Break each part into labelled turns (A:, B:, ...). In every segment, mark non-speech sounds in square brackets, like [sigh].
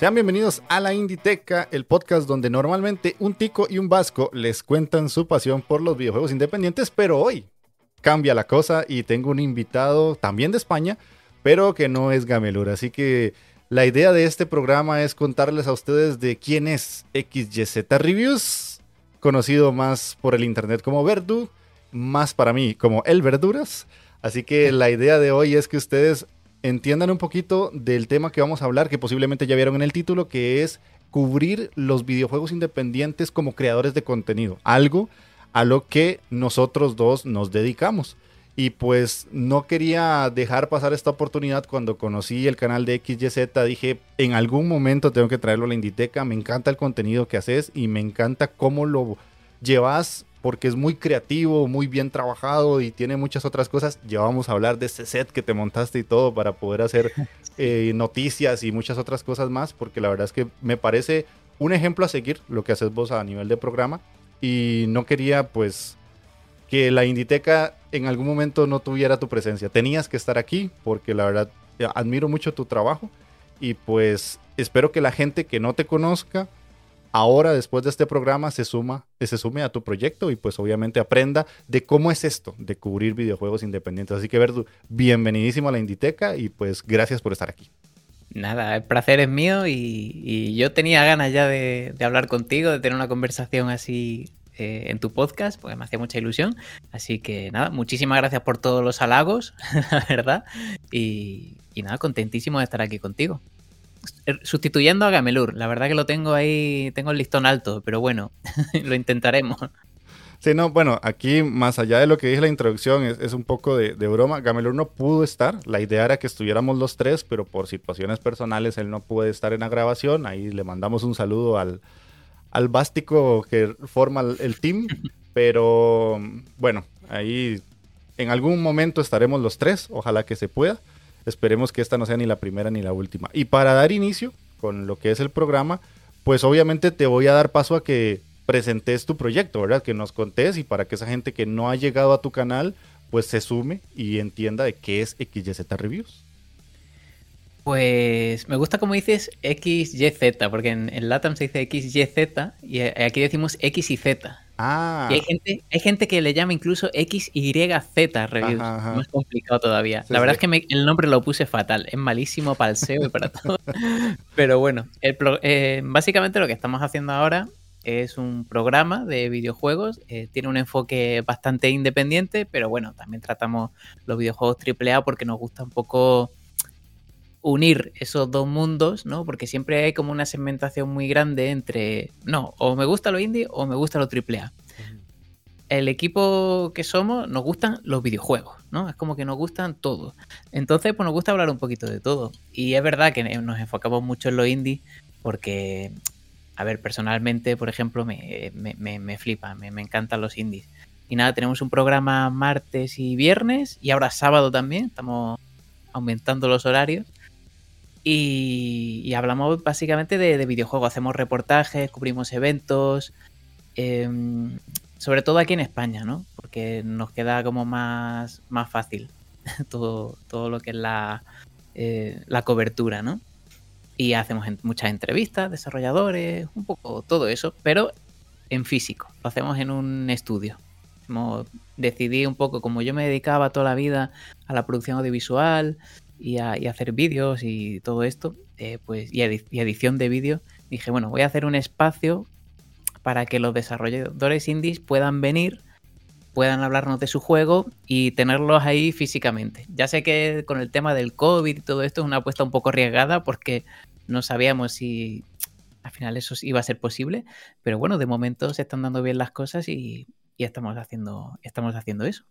A: Sean bienvenidos a la Inditeca, el podcast donde normalmente un tico y un vasco les cuentan su pasión por los videojuegos independientes, pero hoy cambia la cosa y tengo un invitado también de España, pero que no es Gamelur. Así que la idea de este programa es contarles a ustedes de quién es XYZ Reviews, conocido más por el internet como Verdu, más para mí como El Verduras. Así que la idea de hoy es que ustedes entiendan un poquito del tema que vamos a hablar, que posiblemente ya vieron en el título, que es cubrir los videojuegos independientes como creadores de contenido, algo a lo que nosotros dos nos dedicamos. Y pues no quería dejar pasar esta oportunidad cuando conocí el canal de XYZ. Dije, en algún momento tengo que traerlo a la Inditeca. Me encanta el contenido que haces y me encanta cómo lo llevas porque es muy creativo, muy bien trabajado y tiene muchas otras cosas. Ya vamos a hablar de ese set que te montaste y todo para poder hacer [laughs] eh, noticias y muchas otras cosas más, porque la verdad es que me parece un ejemplo a seguir lo que haces vos a nivel de programa y no quería pues que la Inditeca en algún momento no tuviera tu presencia. Tenías que estar aquí porque la verdad eh, admiro mucho tu trabajo y pues espero que la gente que no te conozca ahora después de este programa se suma, se sume a tu proyecto y pues obviamente aprenda de cómo es esto de cubrir videojuegos independientes. Así que Verdu, bienvenidísimo a la Inditeca y pues gracias por estar aquí.
B: Nada, el placer es mío y, yo tenía ganas ya de, hablar contigo, de tener una conversación así eh, en tu podcast, porque me hacía mucha ilusión. Así que nada, muchísimas gracias por todos los halagos, [laughs] la verdad. y nada, contentísimo de estar aquí contigo. Er, sustituyendo a Gamelur. La verdad que lo tengo ahí, tengo el listón alto, pero bueno, [laughs] lo intentaremos.
A: Sí, no, bueno, aquí más allá de lo que dije la introducción, es, un poco de, broma. Gamelur no pudo estar, la idea era que estuviéramos los tres, pero por situaciones personales él no puede estar en la grabación. Ahí le mandamos un saludo al, al bástico que forma el team, [laughs] pero bueno, ahí en algún momento estaremos los tres, ojalá que se pueda. Esperemos que esta no sea ni la primera ni la última. Y para dar inicio con lo que es el programa, pues obviamente te voy a dar paso a que presentes tu proyecto, ¿verdad? Que nos contés y para que esa gente que no ha llegado a tu canal, pues se sume y entienda de qué es XYZ Reviews.
B: Pues me gusta como dices XYZ, porque en, en LATAM se dice XYZ y aquí decimos X y Z. Ah. Y hay gente, hay gente que le llama incluso XYZ reviews. Más complicado todavía. la verdad es que el nombre lo puse fatal. Es malísimo para el SEO y para [laughs] todo. Pero bueno, eh, básicamente lo que estamos haciendo ahora es un programa de videojuegos. Eh, tiene un enfoque bastante independiente, pero bueno, también tratamos los videojuegos AAA porque nos gusta un poco unir esos dos mundos, ¿no? Porque siempre hay como una segmentación muy grande entre, no, o me gusta lo indie o me gusta lo AAA. El equipo que somos nos gustan los videojuegos, ¿no? Es como que nos gustan todos. Entonces, pues nos gusta hablar un poquito de todo. Y es verdad que nos enfocamos mucho en lo indie porque, a ver, personalmente, por ejemplo, me, me, me, flipa, me, me encantan los indies. Y nada, tenemos un programa martes y viernes y ahora sábado también, estamos aumentando los horarios. Y, hablamos básicamente de, videojuegos, hacemos reportajes, cubrimos eventos, em, sobre todo aquí en España, ¿no? Porque nos queda como más, más fácil [laughs] todo, todo lo que es la, eh, la cobertura, ¿no? Y hacemos muchas entrevistas, desarrolladores, un poco todo eso, pero en físico, lo hacemos en un estudio. decidí un poco, como yo me dedicaba toda la vida a la producción audiovisual, y a, hacer vídeos y todo esto, eh, pues, y, edición de vídeos, dije, bueno, voy a hacer un espacio para que los desarrolladores indies puedan venir, puedan hablarnos de su juego y tenerlos ahí físicamente. Ya sé que con el tema del COVID y todo esto es una apuesta un poco arriesgada porque no sabíamos si al final eso iba a ser posible, pero bueno, de momento se están dando bien las cosas y, y estamos, haciendo, estamos haciendo eso.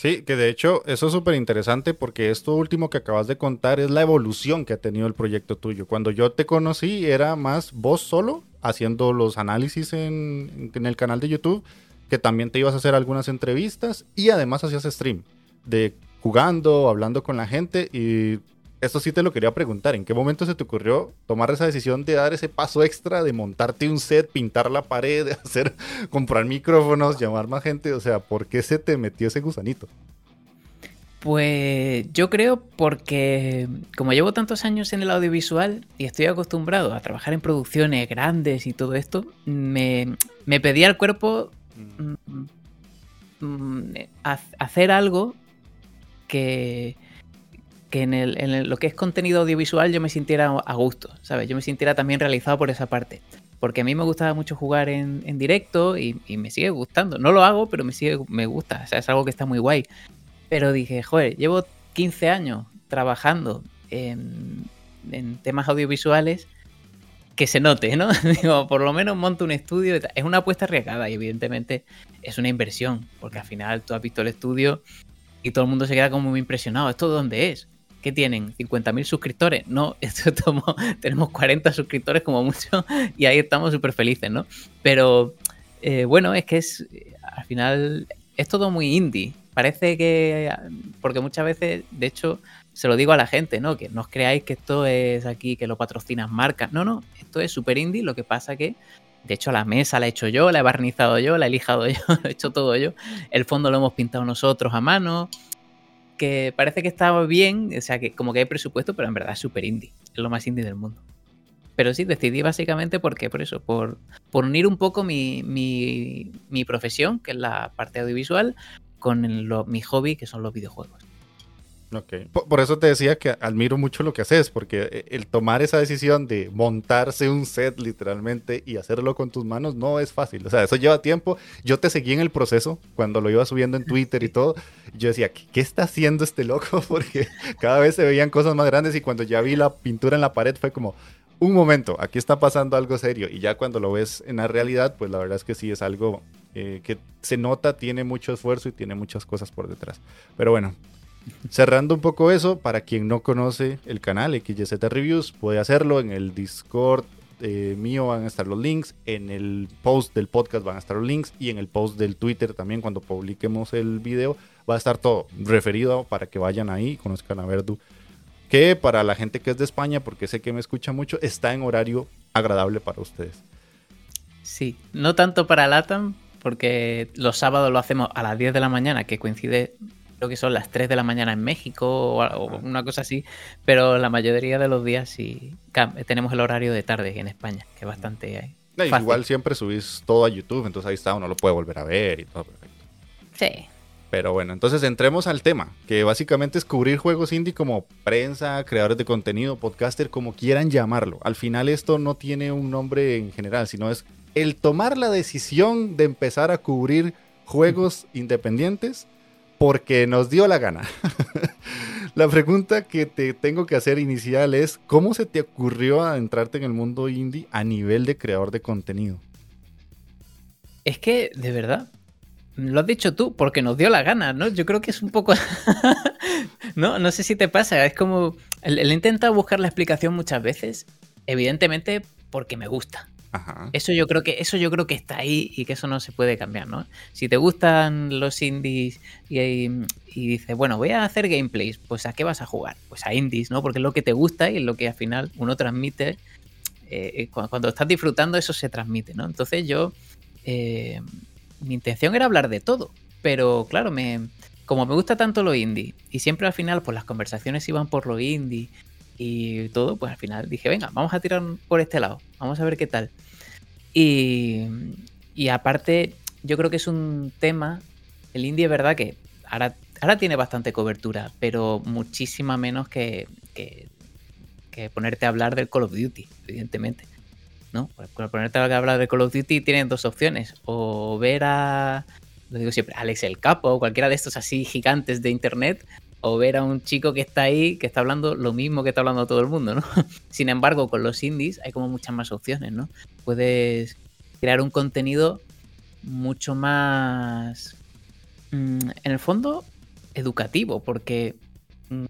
A: Sí, que de hecho eso es súper interesante porque esto último que acabas de contar es la evolución que ha tenido el proyecto tuyo. Cuando yo te conocí era más vos solo haciendo los análisis en, en el canal de YouTube, que también te ibas a hacer algunas entrevistas y además hacías stream de jugando, hablando con la gente y esto sí te lo quería preguntar, ¿en qué momento se te ocurrió tomar esa decisión de dar ese paso extra, de montarte un set, pintar la pared, [laughs] de hacer, comprar micrófonos, llamar más gente? O sea, ¿por qué se te metió ese gusanito?
B: Pues yo creo porque como llevo tantos años en el audiovisual y estoy acostumbrado a trabajar en producciones grandes y todo esto, me, pedía el cuerpo mm. Mm, mm, hacer algo que, que en, el, lo que es contenido audiovisual yo me sintiera a gusto, ¿sabes? Yo me sintiera también realizado por esa parte. Porque a mí me gustaba mucho jugar en, directo y, me sigue gustando. No lo hago, pero me sigue, me gusta. O sea, es algo que está muy guay. Pero dije, joder, llevo 15 años trabajando en, temas audiovisuales que se note, ¿no? [laughs] Digo, por lo menos monto un estudio. Es una apuesta arriesgada y evidentemente es una inversión, porque al final tú has visto el estudio y todo el mundo se queda como muy impresionado. ¿Esto dónde es? ¿Qué tienen? ¿50.000 suscriptores? No, [laughs] esto tenemos 40 suscriptores como mucho y ahí estamos súper felices, ¿no? Pero eh, bueno, es que es al final es todo muy indie. Parece que, porque muchas veces, de hecho, se lo digo a la gente, ¿no? Que no os creáis que esto es aquí, que lo patrocinas marcas. No, no, esto es súper indie, lo que pasa que de hecho, la mesa la he hecho yo, la he barnizado yo, la he lijado [laughs] yo, lo he hecho todo yo. El fondo lo hemos pintado nosotros a mano que parece que está bien, o sea, que como que hay presupuesto, pero en verdad es súper indie, es lo más indie del mundo. Pero sí, decidí básicamente porque, por eso, por, por unir un poco mi, mi, profesión, que es la parte audiovisual, con mi hobby, que son los videojuegos.
A: Ok. Por, eso te decía que admiro mucho lo que haces, porque eh, el tomar esa decisión de montarse un set literalmente y hacerlo con tus manos no es fácil. O sea, eso lleva tiempo. Yo te seguí en el proceso cuando lo iba subiendo en Twitter y todo. Yo decía, ¿qué, está haciendo este loco? [laughs] Porque cada vez se veían cosas más grandes y cuando ya vi la pintura en la pared fue como, un momento, aquí está pasando algo serio. Y ya cuando lo ves en la realidad, pues la verdad es que sí es algo eh, que se nota, tiene mucho esfuerzo y tiene muchas cosas por detrás. Pero bueno, Cerrando un poco eso, para quien no conoce el canal XYZ Reviews, puede hacerlo en el Discord eh, mío van a estar los links, en el post del podcast van a estar los links y en el post del Twitter también cuando publiquemos el video va a estar todo referido para que vayan ahí y conozcan a Verdu. Que para la gente que es de España, porque sé que me escucha mucho, está en horario agradable para ustedes.
B: Sí, no tanto para LATAM, porque los sábados lo hacemos a las 10 de la mañana, que coincide creo que son las 3 de la mañana en México o, una cosa así, pero la mayoría de los días sí tenemos el horario de tarde en España, que es bastante...
A: igual siempre subís todo a YouTube, entonces ahí está, uno lo puede volver a ver y todo perfecto.
B: Sí.
A: Pero bueno, entonces entremos al tema, que básicamente es cubrir juegos indie como prensa, creadores de contenido, podcaster, como quieran llamarlo. Al final esto no tiene un nombre en general, sino es el tomar la decisión de empezar a cubrir juegos independientes porque nos dio la gana. [laughs] la pregunta que te tengo que hacer inicial es, ¿cómo se te ocurrió adentrarte en el mundo indie a nivel de creador de contenido?
B: Es que, de verdad, lo has dicho tú, porque nos dio la gana, ¿no? Yo creo que es un poco... [laughs] no, no sé si te pasa, es como... Él, intenta buscar la explicación muchas veces, evidentemente porque me gusta. Eso yo creo que eso yo creo que está ahí y que eso no se puede cambiar, ¿no? Si te gustan los indies y, dices, bueno, voy a hacer gameplays, pues ¿a qué vas a jugar? Pues a indies, ¿no? Porque es lo que te gusta y es lo que al final uno transmite. Eh, eh, cuando, estás disfrutando eso se transmite, ¿no? Entonces yo eh, mi intención era hablar de todo, pero claro, me como me gusta tanto lo indie y siempre al final pues las conversaciones iban por lo indie y todo, pues al final dije, venga, vamos a tirar por este lado, vamos a ver qué tal. Y, aparte, yo creo que es un tema, el indie es verdad que ahora ahora tiene bastante cobertura, pero muchísima menos que, que, ponerte a hablar del Call of Duty, evidentemente. ¿no? Por ponerte a hablar de Call of Duty tienen dos opciones. O ver a, lo digo siempre, Alex el Capo o cualquiera de estos así gigantes de internet, o ver a un chico que está ahí, que está hablando lo mismo que está hablando todo el mundo, ¿no? [laughs] Sin embargo, con los indies hay como muchas más opciones, ¿no? Puedes crear un contenido mucho más, mm, en el fondo, educativo, porque mm,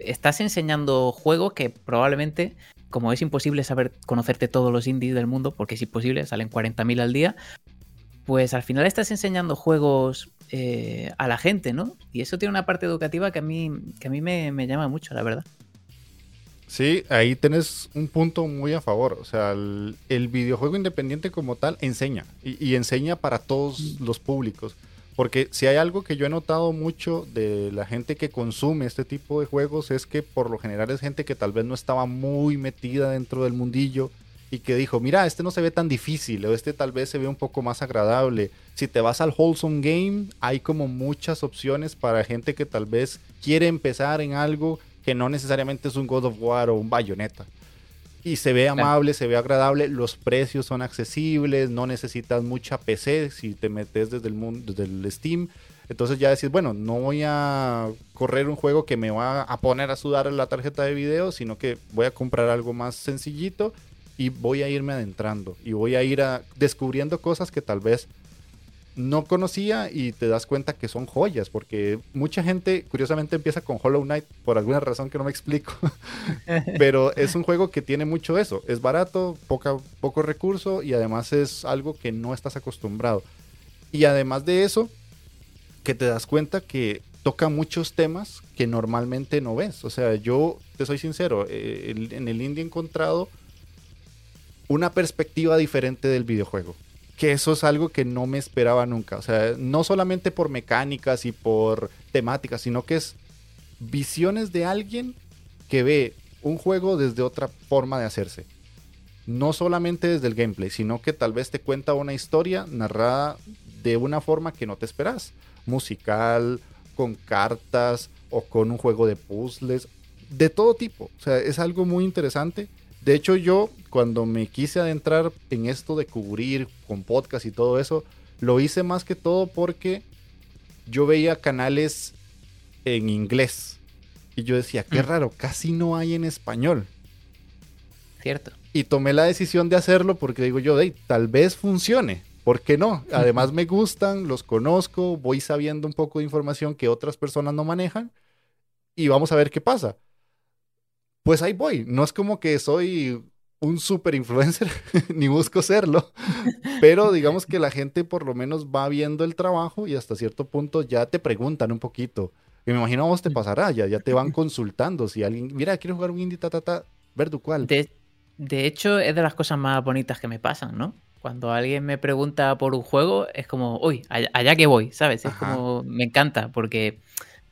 B: estás enseñando juegos que probablemente, como es imposible saber conocerte todos los indies del mundo, porque es imposible, salen 40.000 al día, pues al final estás enseñando juegos eh, a la gente, ¿no? Y eso tiene una parte educativa que a mí, que a mí me, llama mucho, la verdad.
A: Sí, ahí tenés un punto muy a favor. O sea, el, videojuego independiente como tal enseña y, enseña para todos mm. los públicos. Porque si hay algo que yo he notado mucho de la gente que consume este tipo de juegos es que por lo general es gente que tal vez no estaba muy metida dentro del mundillo y que dijo, mira, este no se ve tan difícil, o este tal vez se ve un poco más agradable. Si te vas al Wholesome Game, hay como muchas opciones para gente que tal vez quiere empezar en algo que no necesariamente es un God of War o un Bayonetta. Y se ve amable, se ve agradable, los precios son accesibles, no necesitas mucha PC si te metes desde el mundo, desde el Steam. Entonces ya decís, bueno, no voy a correr un juego que me va a poner a sudar la tarjeta de video, sino que voy a comprar algo más sencillito y voy a irme adentrando y voy a ir a, descubriendo cosas que tal vez no conocía y te das cuenta que son joyas, porque mucha gente curiosamente empieza con Hollow Knight por alguna razón que no me explico, [laughs] pero es un juego que tiene mucho eso, es barato, poca, poco recurso y además es algo que no estás acostumbrado. Y además de eso, que te das cuenta que toca muchos temas que normalmente no ves. O sea, yo te soy sincero, eh, en el indie he encontrado una perspectiva diferente del videojuego. Que eso es algo que no me esperaba nunca. O sea, no solamente por mecánicas y por temáticas, sino que es visiones de alguien que ve un juego desde otra forma de hacerse. No solamente desde el gameplay, sino que tal vez te cuenta una historia narrada de una forma que no te esperas. Musical, con cartas o con un juego de puzzles, de todo tipo. O sea, es algo muy interesante de hecho, yo cuando me quise adentrar en esto de cubrir con podcast y todo eso, lo hice más que todo porque yo veía canales en inglés. Y yo decía, qué mm. raro, casi no hay en español.
B: Cierto.
A: Y tomé la decisión de hacerlo porque digo yo, hey, tal vez funcione. ¿Por qué no? Además me gustan, los conozco, voy sabiendo un poco de información que otras personas no manejan y vamos a ver qué pasa pues ahí voy. No es como que soy un super influencer, [laughs] ni busco serlo, pero digamos que la gente por lo menos va viendo el trabajo y hasta cierto punto ya te preguntan un poquito. Y me imagino a vos te pasará, ya, ya te van [laughs] consultando. Si alguien, mira, quiero jugar un indie, ta, ta, ta, ver tu cuál.
B: De, de hecho, es de las cosas más bonitas que me pasan, ¿no? Cuando alguien me pregunta por un juego, es como, uy, allá, que voy, ¿sabes? Es como, me encanta, porque,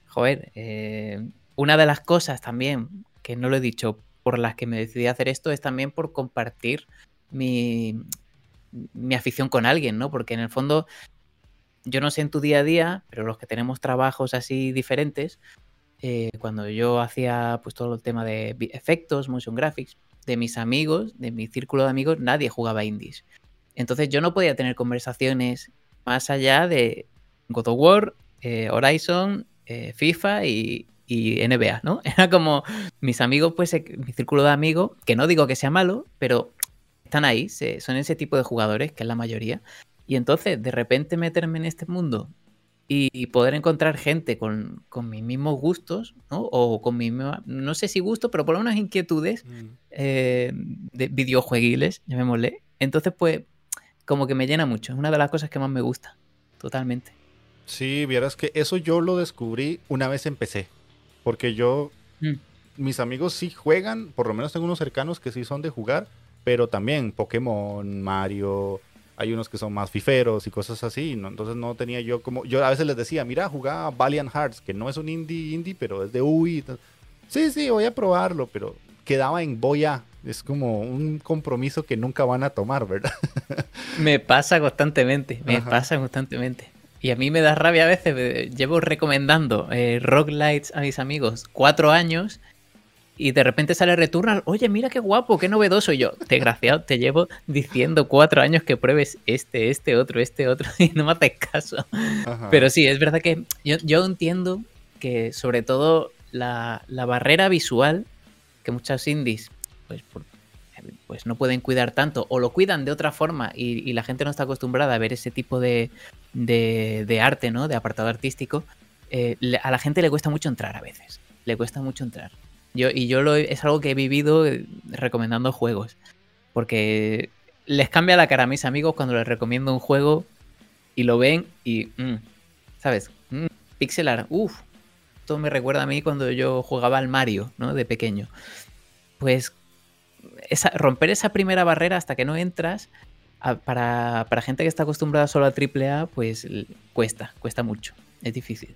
B: joder, eh, una de las cosas también no lo he dicho, por las que me decidí hacer esto es también por compartir mi, mi afición con alguien, ¿no? Porque en el fondo, yo no sé en tu día a día, pero los que tenemos trabajos así diferentes, eh, cuando yo hacía pues todo el tema de efectos, motion graphics, de mis amigos, de mi círculo de amigos, nadie jugaba indies. Entonces yo no podía tener conversaciones más allá de God of War, eh, Horizon, eh, FIFA y, y NBA, ¿no? [laughs] Era como mis amigos, pues mi círculo de amigos, que no digo que sea malo, pero están ahí, son ese tipo de jugadores, que es la mayoría. Y entonces, de repente meterme en este mundo y poder encontrar gente con, mis mismos gustos, ¿no? O con mi no sé si gusto, pero por lo menos inquietudes mm. eh, de videojueguiles, llamémosle. Entonces, pues, como que me llena mucho. Es una de las cosas que más me gusta, totalmente.
A: Sí, vieras que eso yo lo descubrí una vez empecé. Porque yo, mm. mis amigos sí juegan, por lo menos tengo unos cercanos que sí son de jugar, pero también Pokémon, Mario, hay unos que son más fiferos y cosas así, ¿no? entonces no tenía yo como, yo a veces les decía, mira, jugaba Valiant Hearts, que no es un indie indie, pero es de UI. Sí, sí, voy a probarlo, pero quedaba en voy a. Es como un compromiso que nunca van a tomar, ¿verdad? [laughs]
B: me pasa constantemente, me pasa constantemente. Y a mí me da rabia a veces, llevo recomendando eh, Rock Lights a mis amigos cuatro años y de repente sale Returnal, oye, mira qué guapo, qué novedoso. Y yo, desgraciado, te llevo diciendo cuatro años que pruebes este, este, otro, este, otro, [laughs] y no me haces caso. Pero sí, es verdad que yo, entiendo que sobre todo la, barrera visual que muchos indies pues, pues no pueden cuidar tanto o lo cuidan de otra forma y, la gente no está acostumbrada a ver ese tipo de, de, arte, ¿no? De apartado artístico, eh, a la gente le cuesta mucho entrar a veces. Le cuesta mucho entrar. Yo, y yo lo, es algo que he vivido eh, recomendando juegos. Porque les cambia la cara a mis amigos cuando les recomiendo un juego y lo ven y. Mm, ¿Sabes? Mm, pixelar. Uf. Todo me recuerda a mí cuando yo jugaba al Mario, ¿no? De pequeño. Pues esa, romper esa primera barrera hasta que no entras, para, para gente que está acostumbrada solo a AAA, pues cuesta, cuesta mucho. Es difícil.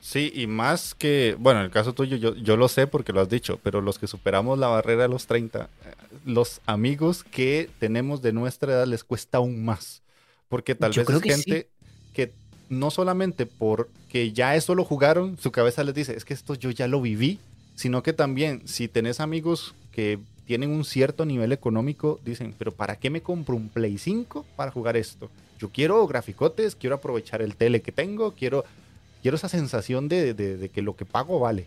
A: Sí, y más que, bueno, en el caso tuyo yo, yo lo sé porque lo has dicho, pero los que superamos la barrera de los 30, eh, los amigos que tenemos de nuestra edad les cuesta aún más. Porque tal vez es gente que no solamente porque ya eso lo jugaron, su cabeza les dice, es que esto yo ya lo viví, sino que también si tenés amigos que tienen un cierto nivel económico, dicen, pero ¿para qué me compro un Play 5 para jugar esto? Yo quiero graficotes, quiero aprovechar el tele que tengo, quiero quiero esa sensación de, que lo que pago vale.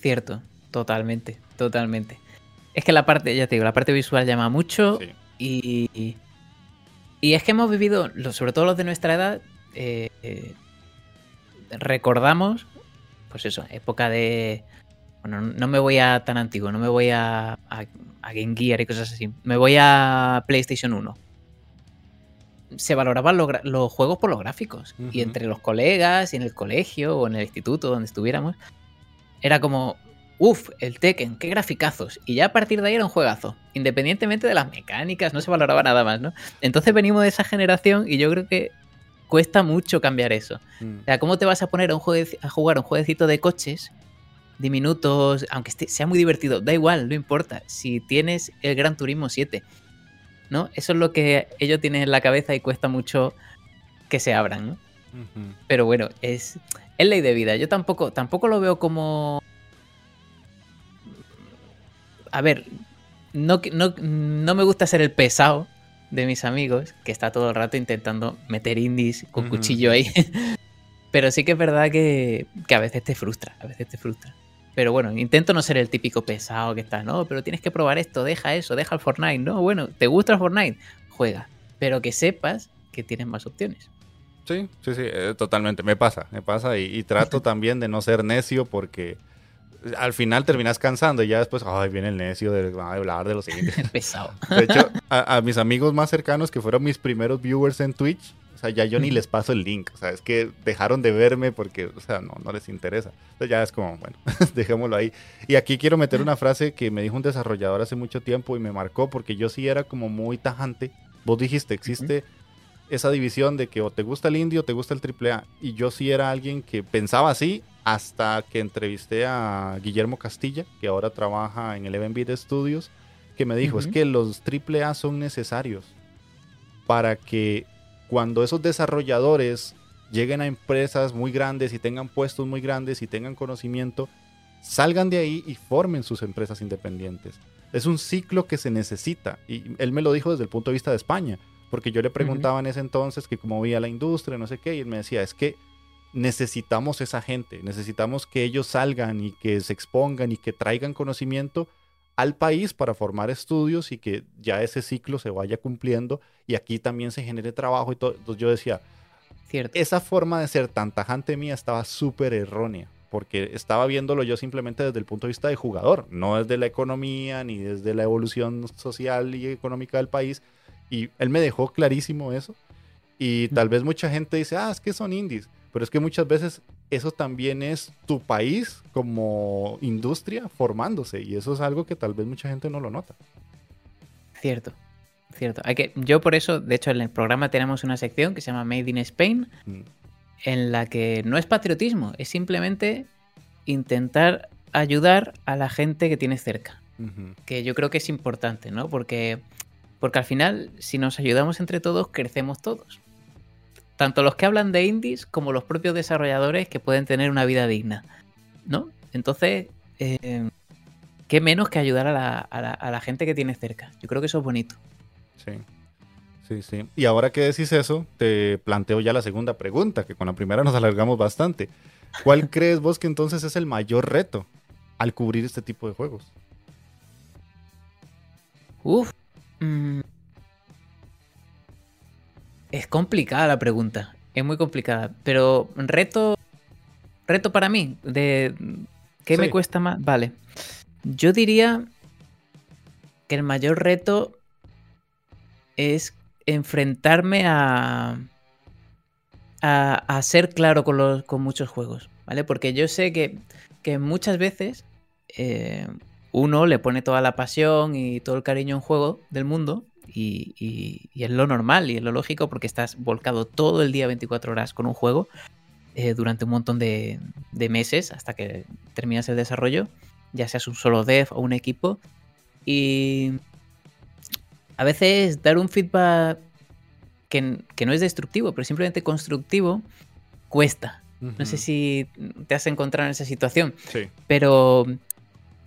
B: Cierto, totalmente, totalmente. Es que la parte, ya te digo, la parte visual llama mucho y, y es que hemos vivido, sobre todo los de nuestra edad, eh, eh, recordamos, pues eso, época de... Bueno, no me voy a tan antiguo, no me voy a, a, a Game Gear y cosas así. Me voy a PlayStation 1 se valoraban los juegos por los gráficos. Y entre los colegas y en el colegio o en el instituto donde estuviéramos, era como, uff, el Tekken, qué graficazos. Y ya a partir de ahí era un juegazo. Independientemente de las mecánicas, no se valoraba nada más, ¿no? Entonces venimos de esa generación y yo creo que cuesta mucho cambiar eso. Mm. O sea, ¿cómo te vas a poner a, un a jugar un jueguecito de coches diminutos, aunque sea muy divertido? Da igual, no importa. Si tienes el Gran Turismo 7 ¿no? Eso es lo que ellos tienen en la cabeza y cuesta mucho que se abran, ¿no? Pero bueno, es, es ley de vida. Yo tampoco, tampoco lo veo como... A ver, no, no, no me gusta ser el pesado de mis amigos, que está todo el rato intentando meter indies con cuchillo ahí. [laughs] Pero sí que es verdad que, que, a veces te frustra, a veces te frustra. Pero bueno, intento no ser el típico pesado que está, no, pero tienes que probar esto, deja eso, deja el Fortnite. No, bueno, ¿te gusta el Fortnite? Juega. Pero que sepas que tienes más opciones.
A: Sí, sí, sí, eh, totalmente. Me pasa, me pasa y, trato [laughs] también de no ser necio porque al final terminas cansando y ya después, ay, viene el necio de, hablar de los siguientes. [laughs]
B: Pesado.
A: De hecho, a, mis amigos más cercanos que fueron mis primeros viewers en Twitch, o sea, ya yo ni les paso el link. O sea, es que dejaron de verme porque, o sea, no, no les interesa. Entonces ya es como, bueno, [laughs] dejémoslo ahí. Y aquí quiero meter una frase que me dijo un desarrollador hace mucho tiempo y me marcó porque yo sí era como muy tajante. Vos dijiste, existe esa división de que o te gusta el indie o te gusta el AAA. Y yo sí era alguien que pensaba así hasta que entrevisté a Guillermo Castilla, que ahora trabaja en el Beat Studios, que me dijo, es que los AAA son necesarios para que cuando esos desarrolladores lleguen a empresas muy grandes y tengan puestos muy grandes y tengan conocimiento, salgan de ahí y formen sus empresas independientes. Es un ciclo que se necesita y él me lo dijo desde el punto de vista de España, porque yo le preguntaba en ese entonces que cómo veía la industria, no sé qué, y él me decía, es que necesitamos esa gente, necesitamos que ellos salgan y que se expongan y que traigan conocimiento al país para formar estudios y que ya ese ciclo se vaya cumpliendo y aquí también se genere trabajo y todo. Entonces yo decía,
B: Cierto.
A: esa forma de ser tan tajante mía estaba súper errónea, porque estaba viéndolo yo simplemente desde el punto de vista de jugador, no desde la economía ni desde la evolución social y económica del país. Y él me dejó clarísimo eso. Y tal vez mucha gente dice, ah, es que son indies. Pero es que muchas veces eso también es tu país como industria formándose y eso es algo que tal vez mucha gente no lo nota.
B: Cierto, cierto. Hay que, yo por eso, de hecho, en el programa tenemos una sección que se llama Made in Spain, mm. en la que no es patriotismo, es simplemente intentar ayudar a la gente que tienes cerca. Que yo creo que es importante, ¿no? Porque, porque al final, si nos ayudamos entre todos, crecemos todos. Tanto los que hablan de indies como los propios desarrolladores que pueden tener una vida digna, ¿no? Entonces, eh, qué menos que ayudar a la, a la gente que tienes cerca. Yo creo que eso es bonito.
A: Sí. Sí, sí. Y ahora que decís eso, te planteo ya la segunda pregunta, que con la primera nos alargamos bastante. ¿Cuál [laughs] crees vos que entonces es el mayor reto al cubrir este tipo de juegos?
B: Uf. Mm. Es complicada la pregunta. Es muy complicada. Pero reto. Reto para mí. De. ¿Qué me cuesta más? Vale. Yo diría que el mayor reto es enfrentarme a, a, ser claro con, los, con muchos juegos, ¿vale? Porque yo sé que, muchas veces eh, uno le pone toda la pasión y todo el cariño a un juego del mundo y, es lo normal y es lo lógico porque estás volcado todo el día 24 horas con un juego eh, durante un montón de, de, meses hasta que terminas el desarrollo, ya seas un solo dev o un equipo. Y a veces dar un feedback que, no es destructivo, pero simplemente constructivo, cuesta. No sé si te has encontrado en esa situación. Sí. Pero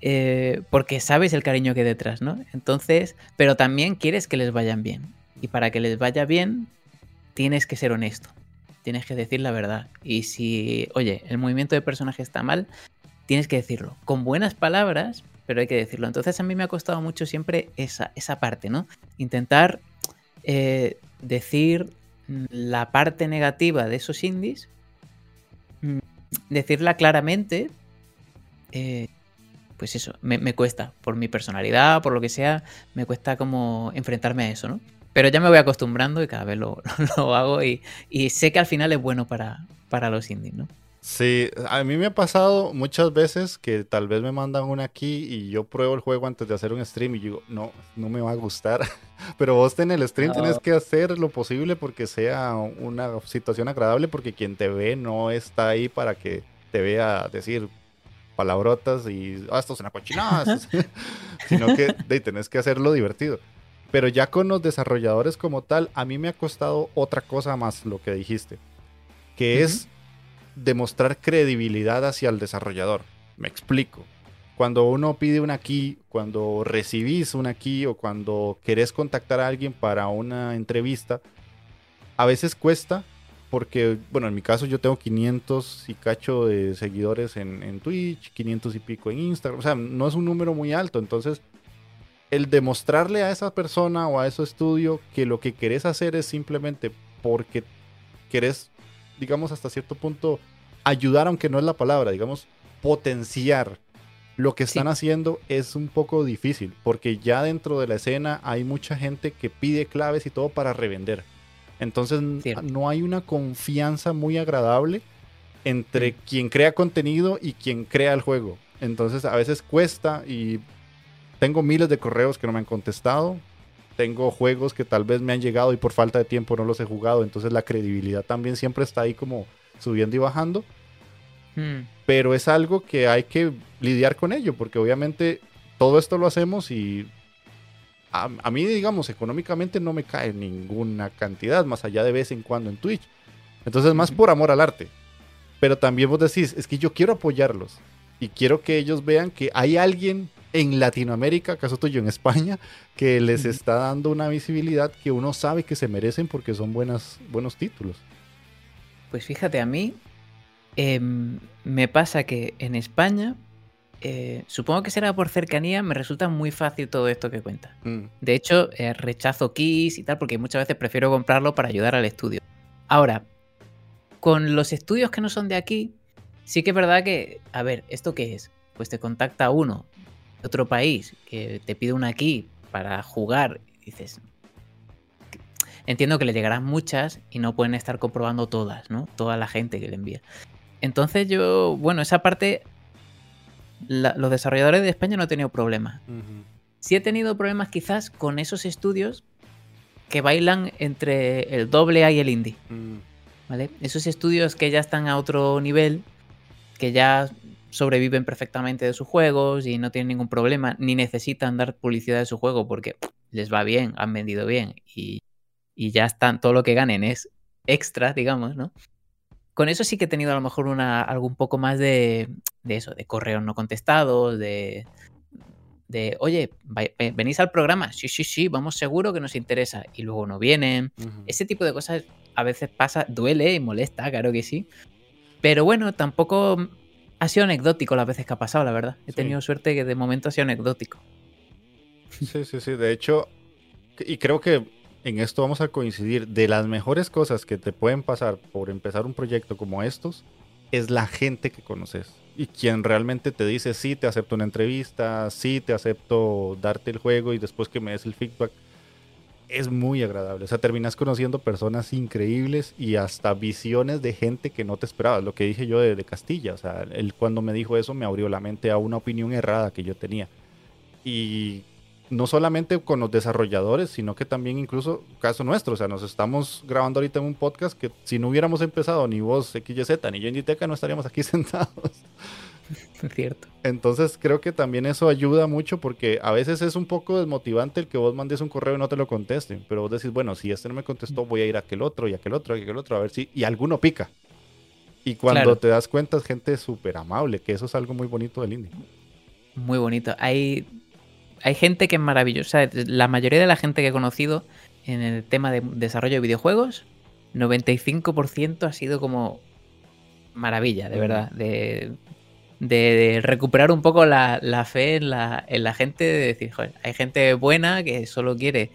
B: eh, porque sabes el cariño que hay detrás, ¿no? Entonces, pero también quieres que les vayan bien. Y para que les vaya bien, tienes que ser honesto. Tienes que decir la verdad. Y si, oye, el movimiento de personaje está mal, tienes que decirlo. Con buenas palabras, pero hay que decirlo. Entonces a mí me ha costado mucho siempre esa, esa parte, ¿no? Intentar eh, decir la parte negativa de esos indies, mm, decirla claramente, eh, pues eso, me, cuesta, por mi personalidad, por lo que sea, me cuesta como enfrentarme a eso, ¿no? Pero ya me voy acostumbrando y cada vez [laughs] lo, hago y, y, sé que al final es bueno para, para los indies, ¿no?
A: Sí, a mí me ha pasado muchas veces que tal vez me mandan una aquí y yo pruebo el juego antes de hacer un stream y digo, no, no me va a gustar. [laughs] Pero vos en el stream tienes que hacer lo posible porque sea una situación agradable porque quien te ve no está ahí para que te vea decir palabrotas y, ah, esto es una cochinada, [laughs] sino que de, tenés que hacerlo divertido. Pero ya con los desarrolladores como tal, a mí me ha costado otra cosa más lo que dijiste, que es demostrar credibilidad hacia el desarrollador. Me explico. Cuando uno pide una key, cuando recibís una key o cuando querés contactar a alguien para una entrevista, a veces cuesta porque, bueno, en mi caso yo tengo 500 y cacho de seguidores en, en, Twitch, 500 y pico en Instagram, o sea, no es un número muy alto, entonces el demostrarle a esa persona o a ese estudio que lo que querés hacer es simplemente porque querés digamos, hasta cierto punto, ayudar, aunque no es la palabra, digamos, potenciar lo que están haciendo es un poco difícil, porque ya dentro de la escena hay mucha gente que pide claves y todo para revender. Entonces no hay una confianza muy agradable entre quien crea contenido y quien crea el juego. Entonces a veces cuesta y tengo miles de correos que no me han contestado tengo juegos que tal vez me han llegado y por falta de tiempo no los he jugado, entonces la credibilidad también siempre está ahí como subiendo y bajando. Hmm. Pero es algo que hay que lidiar con ello, porque obviamente todo esto lo hacemos y a, mí, digamos, económicamente no me cae ninguna cantidad, más allá de vez en cuando en Twitch. Entonces, más por amor al arte. Pero también vos decís, es que yo quiero apoyarlos y quiero que ellos vean que hay alguien en Latinoamérica, caso tuyo en España, que les está dando una visibilidad que uno sabe que se merecen porque son buenas, buenos títulos.
B: Pues fíjate, a mí em, me pasa que en España, eh, supongo que será por cercanía, me resulta muy fácil todo esto que cuenta. Mm. De hecho, eh, rechazo keys y tal porque muchas veces prefiero comprarlo para ayudar al estudio. Ahora, con los estudios que no son de aquí, sí que es verdad que, a ver, ¿esto qué es? Pues te contacta uno otro país que te pide una key para jugar, dices, entiendo que le llegarán muchas y no pueden estar comprobando todas, ¿no? Toda la gente que le envía. Entonces yo, bueno, esa parte, los desarrolladores de España no han tenido problemas. Sí he tenido problemas quizás con esos estudios que bailan entre el doble A y el indie. Mm. ¿Vale? Esos estudios que ya están a otro nivel, que ya sobreviven perfectamente de sus juegos y no tienen ningún problema, ni necesitan dar publicidad de su juego porque les va bien, han vendido bien y, ya están, todo lo que ganen es extra, digamos, ¿no? Con eso sí que he tenido a lo mejor una, algo un poco más de, de eso, de correos no contestados, de, de, oye, venís al programa, sí, sí, sí, vamos seguro que nos interesa, y luego no vienen. Ese tipo de cosas a veces pasa, duele y molesta, claro que sí. Pero bueno, tampoco ha sido anecdótico las veces que ha pasado, la verdad. He tenido suerte que de momento ha sido anecdótico.
A: Sí, sí, sí. De hecho, y creo que en esto vamos a coincidir, de las mejores cosas que te pueden pasar por empezar un proyecto como estos, es la gente que conoces. Y quien realmente te dice, sí, te acepto una entrevista, sí, te acepto darte el juego y después que me des el feedback, es muy agradable. O sea, terminas conociendo personas increíbles y hasta visiones de gente que no te esperabas. Lo que dije yo de, de Castilla, o sea, él cuando me dijo eso me abrió la mente a una opinión errada que yo tenía. Y no solamente con los desarrolladores, sino que también incluso caso nuestro, o sea, nos estamos grabando ahorita en un podcast que si no hubiéramos empezado ni vos XYZ ni yo Inditeca no estaríamos aquí [laughs] sentados.
B: Es cierto.
A: Entonces creo que también eso ayuda mucho porque a veces es un poco desmotivante el que vos mandes un correo y no te lo contesten, pero vos decís, bueno, si este no me contestó, voy a ir a aquel otro y aquel otro y aquel otro, a ver si, y alguno pica. Y cuando te das cuenta es gente súper amable, que eso es algo muy bonito del indie.
B: Muy bonito. Hay hay gente que es maravillosa. La mayoría de la gente que he conocido en el tema de desarrollo de videojuegos, 95% ha sido como maravilla, de verdad. De, recuperar un poco la, fe en la, en la, gente, de decir, joder, hay gente buena que solo quiere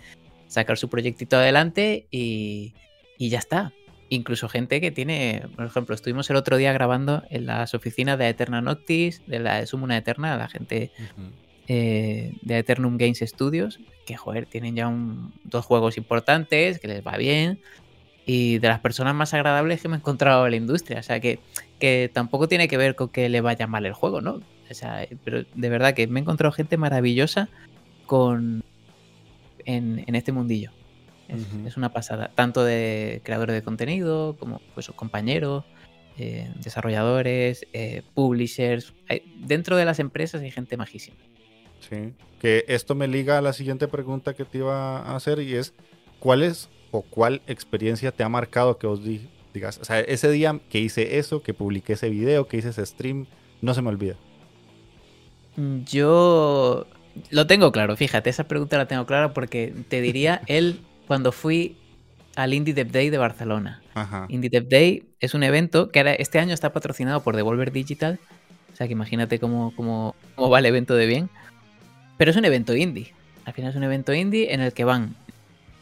B: sacar su proyectito adelante y, ya está. Incluso gente que tiene, por ejemplo, estuvimos el otro día grabando en las oficinas de Eterna Noctis, de la de Sumuna Eterna, la gente eh, de Eternum Games Studios, que joder, tienen ya dos juegos importantes, que les va bien, y de las personas más agradables que me he encontrado en la industria. O sea, que, que tampoco tiene que ver con que le vaya mal el juego, ¿no? O sea, pero de verdad que me he encontrado gente maravillosa con en, este mundillo. Es, una pasada. Tanto de creadores de contenido como pues, sus compañeros, eh, desarrolladores, eh, publishers. dentro de las empresas hay gente majísima.
A: Sí, que esto me liga a la siguiente pregunta que te iba a hacer y es, ¿cuál es o cuál experiencia te ha marcado que vos digas, o sea, ese día que hice eso, que publiqué ese video, que hice ese stream, no se me olvida?
B: Mm, yo lo tengo claro, fíjate, esa pregunta la tengo clara porque te diría [laughs] él cuando fui al Indie Dev Day de Barcelona. Indie Dev Day es un evento que este año está patrocinado por Devolver Digital. O sea que imagínate cómo, cómo, cómo va el evento de bien. Pero es un evento indie. Al final es un evento indie en el que van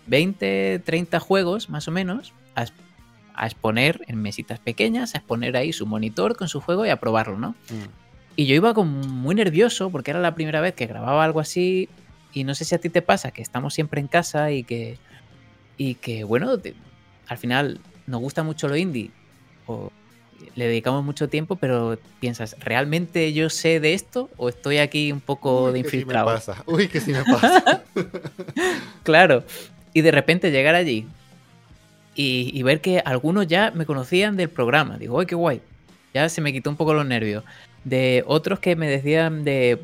B: 20, 30 juegos más o menos a, exponer en mesitas pequeñas, a exponer ahí su monitor con su juego y a probarlo, ¿no? Mm. Y yo iba como muy nervioso porque era la primera vez que grababa algo así y no sé si a ti te pasa que estamos siempre en casa y que, y que bueno, al final nos gusta mucho lo indie o le dedicamos mucho tiempo, pero piensas, ¿realmente yo sé de esto o estoy aquí un poco de infiltrado?
A: Que pasa. Uy, que sí me pasa. [laughs]
B: claro. Y de repente llegar allí y, ver que algunos ya me conocían del programa. Digo, ¡ay, qué guay! Ya se me quitó un poco los nervios. De otros que me decían de,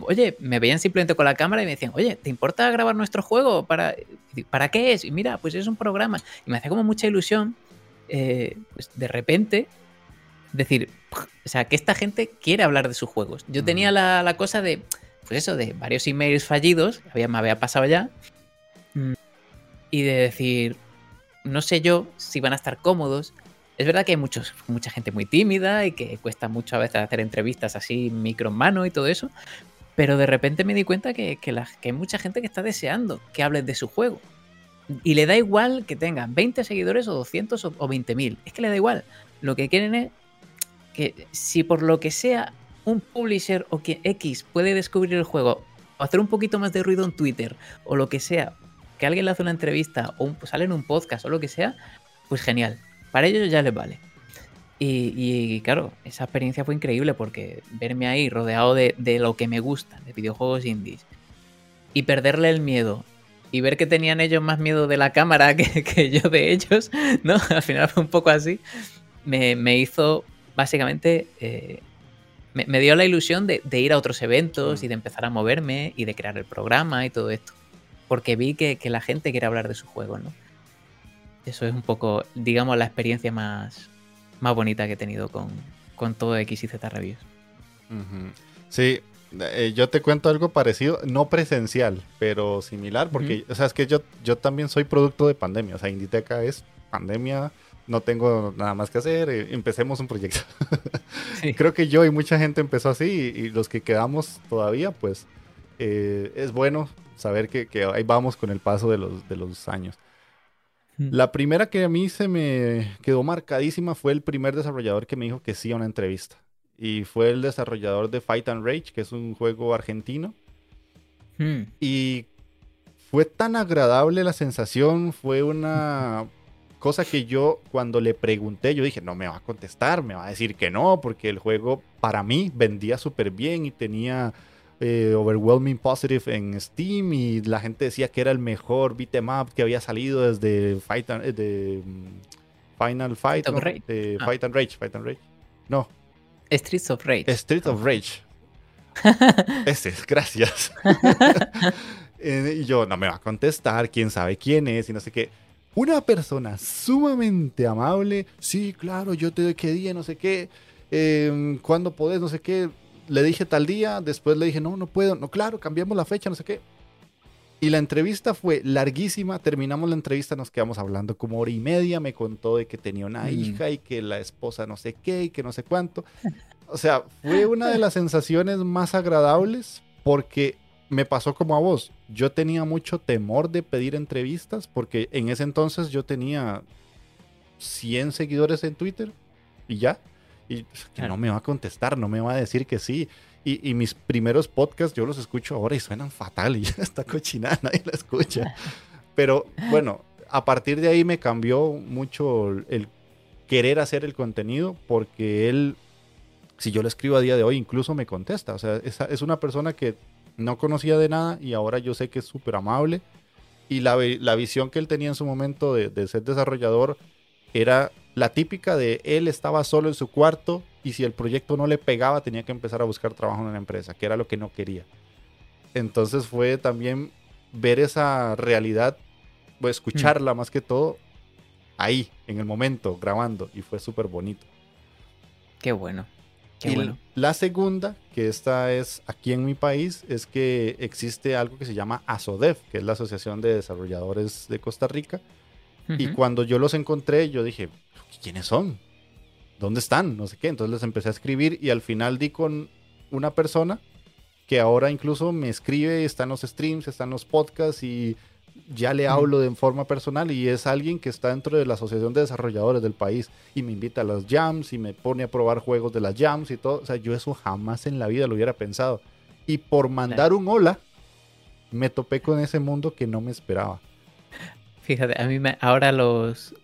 B: oye, me veían simplemente con la cámara y me decían, oye, ¿te importa grabar nuestro juego? ¿Para, ¿para qué es? Y mira, pues es un programa. Y me hacía como mucha ilusión. Eh, pues de repente decir, o sea, que esta gente quiere hablar de sus juegos. Yo tenía la, cosa de, pues eso, de varios emails fallidos, había, me había pasado ya, mm, y de decir, no sé yo si van a estar cómodos. Es verdad que hay muchos, mucha gente muy tímida y que cuesta mucho a veces hacer entrevistas así micro en mano y todo eso, pero de repente me di cuenta que, que, que hay mucha gente que está deseando que hables de su juego. Y le da igual que tengan 20 seguidores o 200 o, o 20.000. Es que le da igual. Lo que quieren es que si por lo que sea un publisher o que X puede descubrir el juego o hacer un poquito más de ruido en Twitter o lo que sea, que alguien le hace una entrevista o sale en un podcast o lo que sea, pues genial. Para ellos ya les vale. Y, claro, esa experiencia fue increíble porque verme ahí rodeado de, lo que me gusta, de videojuegos indies, y perderle el miedo y ver que tenían ellos más miedo de la cámara [laughs] que, yo de ellos, ¿no? [laughs] Al final fue un poco así, me, me hizo básicamente eh, me, dio la ilusión de, ir a otros eventos y de empezar a moverme y de crear el programa y todo esto. Porque vi que, la gente quiere hablar de su juego, ¿no? eso es un poco, digamos, la experiencia más, más bonita que he tenido con, con todo X y Z Reviews.
A: Sí, eh, yo te cuento algo parecido, no presencial, pero similar, porque, o sea, es que yo, yo también soy producto de pandemia, o sea, Inditeca es pandemia, no tengo nada más que hacer, eh, empecemos un proyecto. [laughs] Creo que yo y mucha gente empezó así y, los que quedamos todavía, pues eh, es bueno saber que, ahí vamos con el paso de los, de los años. La primera que a mí se me quedó marcadísima fue el primer desarrollador que me dijo que sí a una entrevista. Y fue el desarrollador de Fight and Rage, que es un juego argentino. Hmm. Y fue tan agradable la sensación, fue una cosa que yo cuando le pregunté, yo dije, no me va a contestar, me va a decir que no, porque el juego para mí vendía súper bien y tenía eh, overwhelming positive en Steam y la gente decía que era el mejor beat'em que había salido desde Fight and, eh, mm, Final Fight,
B: ¿no?
A: Ah. Fight and Rage, Fight and Rage. No.
B: Streets of Rage.
A: Streets of Rage. [laughs] Ese, gracias. [laughs] Eh, y yo, no me va a contestar, quién sabe quién es y no sé qué. Una persona sumamente amable, sí, claro, yo te qué no sé qué, eh, cuándo podés, no sé qué, le dije tal día, después le dije, no, no puedo, no, claro, cambiamos la fecha, no sé qué. Y la entrevista fue larguísima, terminamos la entrevista, nos quedamos hablando como hora y media, me contó de que tenía una mm. hija y que la esposa no sé qué y que no sé cuánto. O sea, fue una de las [laughs] sensaciones más agradables porque me pasó como a vos. Yo tenía mucho temor de pedir entrevistas porque en ese entonces yo tenía 100 seguidores en Twitter y ya. Y que no me va a contestar, no me va a decir que sí. Y, mis primeros podcasts yo los escucho ahora y suenan fatal y [laughs] ya está cochinada, nadie la escucha. [laughs] Pero bueno, a partir de ahí me cambió mucho el querer hacer el contenido porque él, si yo le escribo a día de hoy, incluso me contesta. O sea, es, es una persona que no conocía de nada y ahora yo sé que es súper amable. Y la, la, visión que él tenía en su momento de, de ser desarrollador era la típica de él estaba solo en su cuarto y si el proyecto no le pegaba tenía que empezar a buscar trabajo en una empresa, que era lo que no quería. Entonces fue también ver esa realidad, o escucharla mm. más que todo, ahí, en el momento, grabando, y fue súper bonito.
B: Qué bueno. Qué bueno.
A: La segunda, que esta es aquí en mi país, es que existe algo que se llama ASODEF, que es la Asociación de Desarrolladores de Costa Rica. Y cuando yo los encontré, yo dije, ¿quiénes son? ¿Dónde están? No sé qué. Entonces les empecé a escribir y al final di con una persona que ahora incluso me escribe, está en los streams, está en los podcasts y ya le hablo de forma personal y es alguien que está dentro de la Asociación de Desarrolladores del país y me invita a las jams y me pone a probar juegos de las jams y todo. O sea, yo eso jamás en la vida lo hubiera pensado. Y por mandar un hola, me topé con ese mundo que no me esperaba.
B: Fíjate, a mí me, ahora los,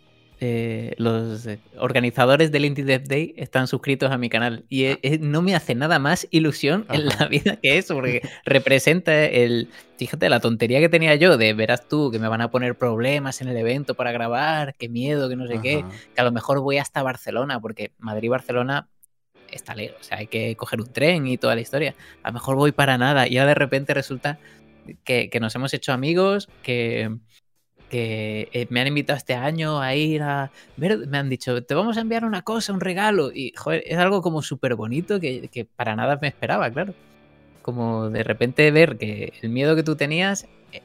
B: eh, los organizadores del Indie Dev Day están suscritos a mi canal y ah. no me hace nada más ilusión en la vida que eso, porque [laughs] representa el, fíjate, la tontería que tenía yo de verás tú que me van a poner problemas en el evento para grabar, qué miedo, que no sé qué, que a lo mejor voy hasta Barcelona, porque Madrid-Barcelona está lejos, o sea, hay que coger un tren y toda la historia. A lo mejor voy para nada y ahora de repente resulta que nos hemos hecho amigos, que que eh, me han invitado este año a ir a ver, me han dicho, te vamos a enviar una cosa, un regalo, y joder, es algo como súper bonito que, para nada me esperaba, claro. Como de repente ver que el miedo que tú tenías eh,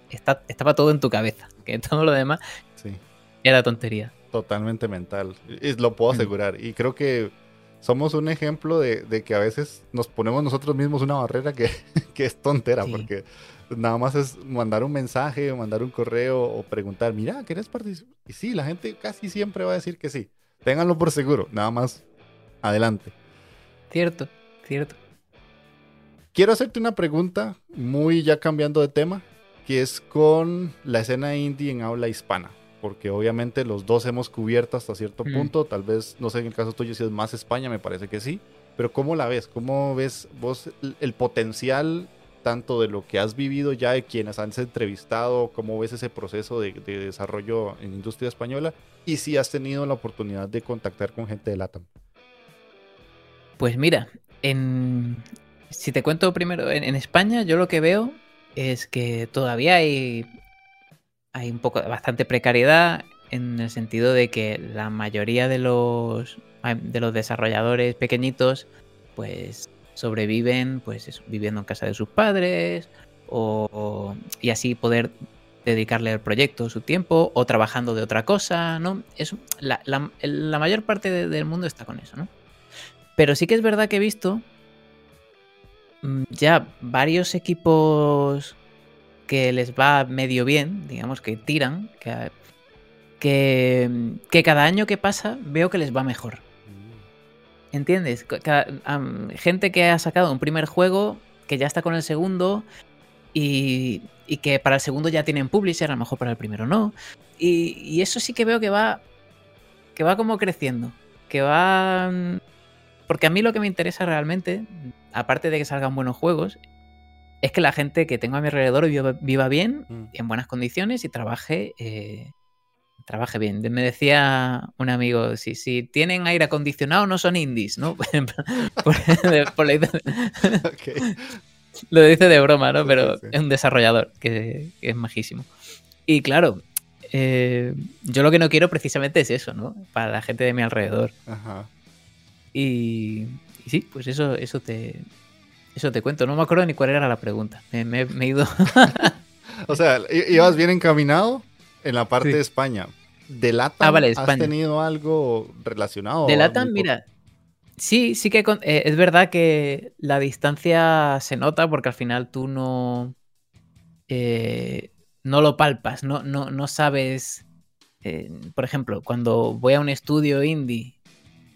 B: estaba todo en tu cabeza, [laughs] que todo lo demás era tontería.
A: Totalmente mental, y lo puedo asegurar, y creo que somos un ejemplo de, que a veces nos ponemos nosotros mismos una barrera que, [laughs] es tontera, porque nada más es mandar un mensaje, o mandar un correo o preguntar, mira, ¿quieres participar? Y sí, la gente casi siempre va a decir que sí. Ténganlo por seguro, nada más adelante.
B: Cierto, cierto.
A: Quiero hacerte una pregunta, muy ya cambiando de tema, que es con la escena indie en habla hispana. Porque obviamente los dos hemos cubierto hasta cierto mm. punto. Tal vez, no sé en el caso tuyo si es más España, me parece que sí. Pero ¿cómo la ves? ¿Cómo ves vos el potencial tanto de lo que has vivido ya, de quienes han entrevistado, cómo ves ese proceso de, desarrollo en industria española y si has tenido la oportunidad de contactar con gente de LATAM.
B: Pues mira, en, si te cuento primero, en, España yo lo que veo es que todavía hay, hay un poco, bastante precariedad. en el sentido de que la mayoría de los, de los desarrolladores pequeñitos pues sobreviven pues viviendo en casa de sus padres o, y así poder dedicarle al proyecto su tiempo o trabajando de otra cosa, ¿no? Es, la, mayor parte del mundo está con eso, ¿no? Pero sí que es verdad que he visto mm, ya varios equipos que les va medio bien, digamos que tiran, que, que, cada año que pasa veo que les va mejor. ¿Entiendes? gente que ha sacado un primer juego, que ya está con el segundo y, y, que para el segundo ya tienen publisher, a lo mejor para el primero no. Y, y, eso sí que veo que va, que va como creciendo, que va... Porque a mí lo que me interesa realmente, aparte de que salgan buenos juegos, es que la gente que tengo a mi alrededor viva, bien, mm. en buenas condiciones y trabaje, eh, trabaje bien. Me decía un amigo, si, si tienen aire acondicionado no son indies, ¿no? Lo dice de broma, ¿no? Pero es un desarrollador que, es majísimo. Y claro, eh, yo lo que no quiero precisamente es eso, ¿no? Para la gente de mi alrededor. Ajá. Y, y sí, pues eso, eso te, eso te cuento, no me acuerdo ni cuál era la pregunta. Me, he ido. [laughs]
A: o sea, ibas bien encaminado en la parte de España. ¿De LATAM ah, has tenido algo relacionado?
B: De LATAM, mira, sí, sí que eh, es verdad que la distancia se nota porque al final tú no, eh, no lo palpas, no, no, no sabes. Eh, por ejemplo, cuando voy a un estudio indie,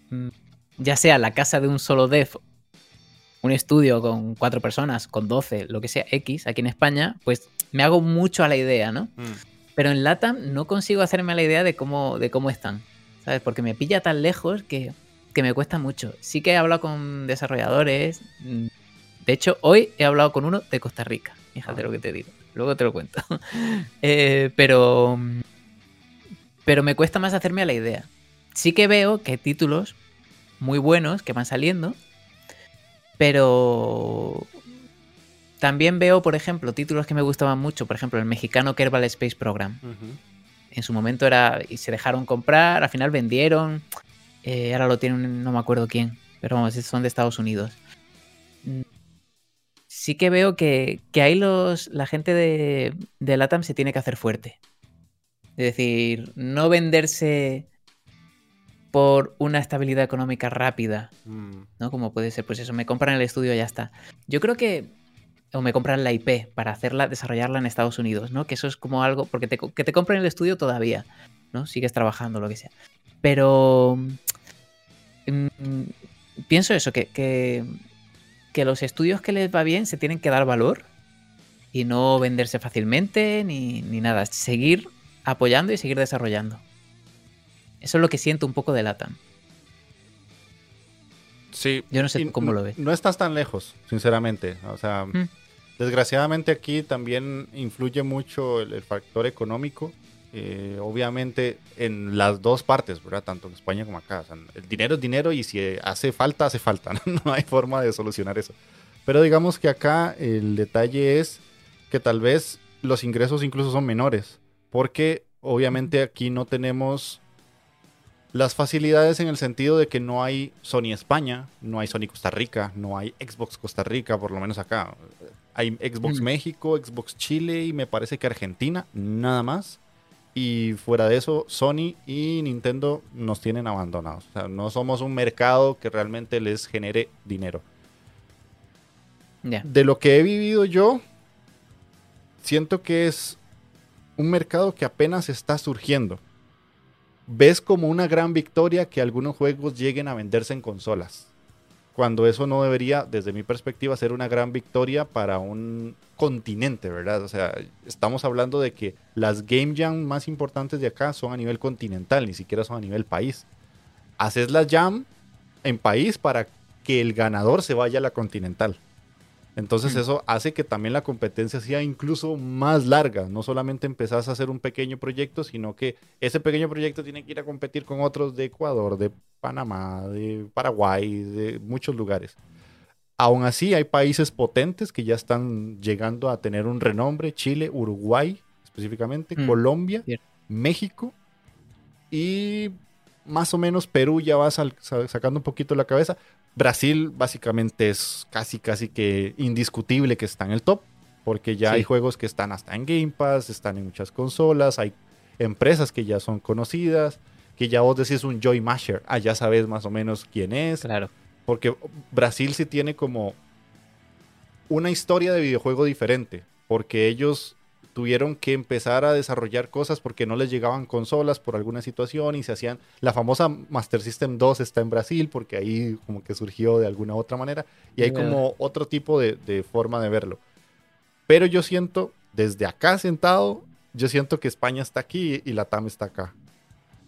B: mm, ya sea la casa de un solo dev un estudio con cuatro personas, con doce, lo que sea, X, aquí en España, pues me hago mucho a la idea, ¿no? Mm. Pero en LATAM no consigo hacerme a la idea de cómo, de cómo están, ¿sabes? Porque me pilla tan lejos que, me cuesta mucho. Sí que he hablado con desarrolladores. Mm, de hecho, hoy he hablado con uno de Costa Rica. Fíjate lo que te digo. Luego te lo cuento. [laughs] Eh, pero. Pero me cuesta más hacerme a la idea. Sí que veo que hay títulos muy buenos que van saliendo pero también veo, por ejemplo, títulos que me gustaban mucho, por ejemplo, el mexicano Kerbal Space Program. En su momento era y se dejaron comprar, al final vendieron, eh, ahora lo tienen, no me acuerdo quién, pero vamos, son de Estados Unidos. Mm, sí que veo que, que ahí los, la gente de, de LATAM se tiene que hacer fuerte. Es decir, no venderse por una estabilidad económica rápida, mm. ¿no? Como puede ser, pues eso, me compran el estudio y ya está. Yo creo que, o me compran la IP para hacerla, desarrollarla en Estados Unidos, ¿no? Que eso es como algo, porque te, que te compren el estudio todavía, ¿no? Sigues trabajando, lo que sea. Pero mm, pienso eso, que, que, que los estudios que les va bien se tienen que dar valor y no venderse fácilmente ni, ni nada. Seguir apoyando y seguir desarrollando. Eso es lo que siento un poco de LATAM.
A: Sí.
B: Yo no sé cómo lo ves.
A: No estás tan lejos, sinceramente. O sea, mm. Desgraciadamente aquí también influye mucho el, factor económico. Eh, obviamente en las dos partes, ¿verdad? Tanto en España como acá. el dinero es dinero y si hace falta, hace falta. [laughs] no hay forma de solucionar eso. Pero digamos que acá el detalle es que tal vez los ingresos incluso son menores. Porque obviamente aquí no tenemos las facilidades en el sentido de que no hay Sony España, no hay Sony Costa Rica, no hay Xbox Costa Rica, por lo menos acá. Hay Xbox mm. México, Xbox Chile y me parece que Argentina, nada más. Y fuera de eso, Sony y Nintendo nos tienen abandonados. O sea, no somos un mercado que realmente les genere dinero. De lo que he vivido yo, siento que es un mercado que apenas está surgiendo ves como una gran victoria que algunos juegos lleguen a venderse en consolas. Cuando eso no debería, desde mi perspectiva, ser una gran victoria para un continente, ¿verdad? O sea, estamos hablando de que las Game Jam más importantes de acá son a nivel continental, ni siquiera son a nivel país. Haces la Jam en país para que el ganador se vaya a la continental. Entonces mm. eso hace que también la competencia sea incluso más larga. No solamente empezás a hacer un pequeño proyecto, sino que ese pequeño proyecto tiene que ir a competir con otros de Ecuador, de Panamá, de Paraguay, de muchos lugares. Aún así hay países potentes que ya están llegando a tener un renombre. Chile, Uruguay específicamente, mm, Colombia, México. Y más o menos Perú ya va sacando un poquito la cabeza. Brasil básicamente es casi, casi que indiscutible que está en el top, porque ya hay juegos que están hasta en Game Pass, están en muchas consolas, hay empresas que ya son conocidas, que ya vos decís un Joy Masher, ah, ya sabes más o menos quién es.
B: Claro.
A: Porque Brasil sí tiene como una historia de videojuego diferente, porque ellos tuvieron que empezar a desarrollar cosas porque no les llegaban consolas por alguna situación y se hacían, la famosa Master System 2 está en Brasil porque ahí como que surgió de alguna otra manera y hay como otro tipo de, de forma de verlo. Pero yo siento, desde acá sentado, yo siento que España está aquí y la TAM está acá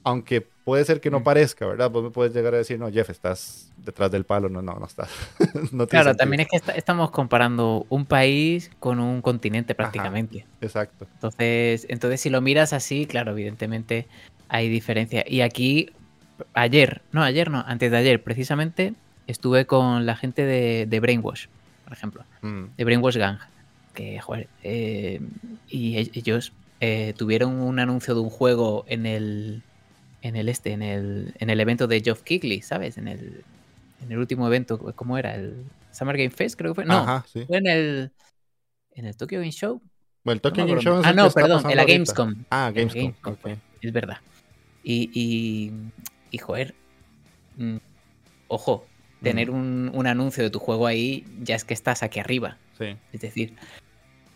A: aunque puede ser que no mm. parezca, ¿verdad? Vos me puedes llegar a decir, no, Jeff, estás detrás del palo. No, no, no estás. [laughs]
B: claro, también es que estamos comparando un país con un continente prácticamente.
A: exacto.
B: Entonces, entonces, si lo miras así, claro, evidentemente hay diferencia. Y aquí, ayer, no, ayer no, antes de ayer, precisamente, estuve con la gente de, Brainwash, por ejemplo, mm. de Brainwash Gang, que, joder, eh, y ellos eh, tuvieron un anuncio de un juego en el en el este, en el, en el evento de Geoff Keighley, ¿sabes? En el, en el último evento, ¿cómo era? El Summer Game Fest, creo que fue. No, fue en el, en el Tokyo Game Show.
A: Bueno, el Tokyo Game Show
B: es Ah, no, perdón, en la Gamescom.
A: Ah, Gamescom.
B: Es verdad. Y, y, y joder, mm, ojo, tener un, un, anuncio de tu juego ahí ya es que estás aquí arriba.
A: Sí.
B: Es decir,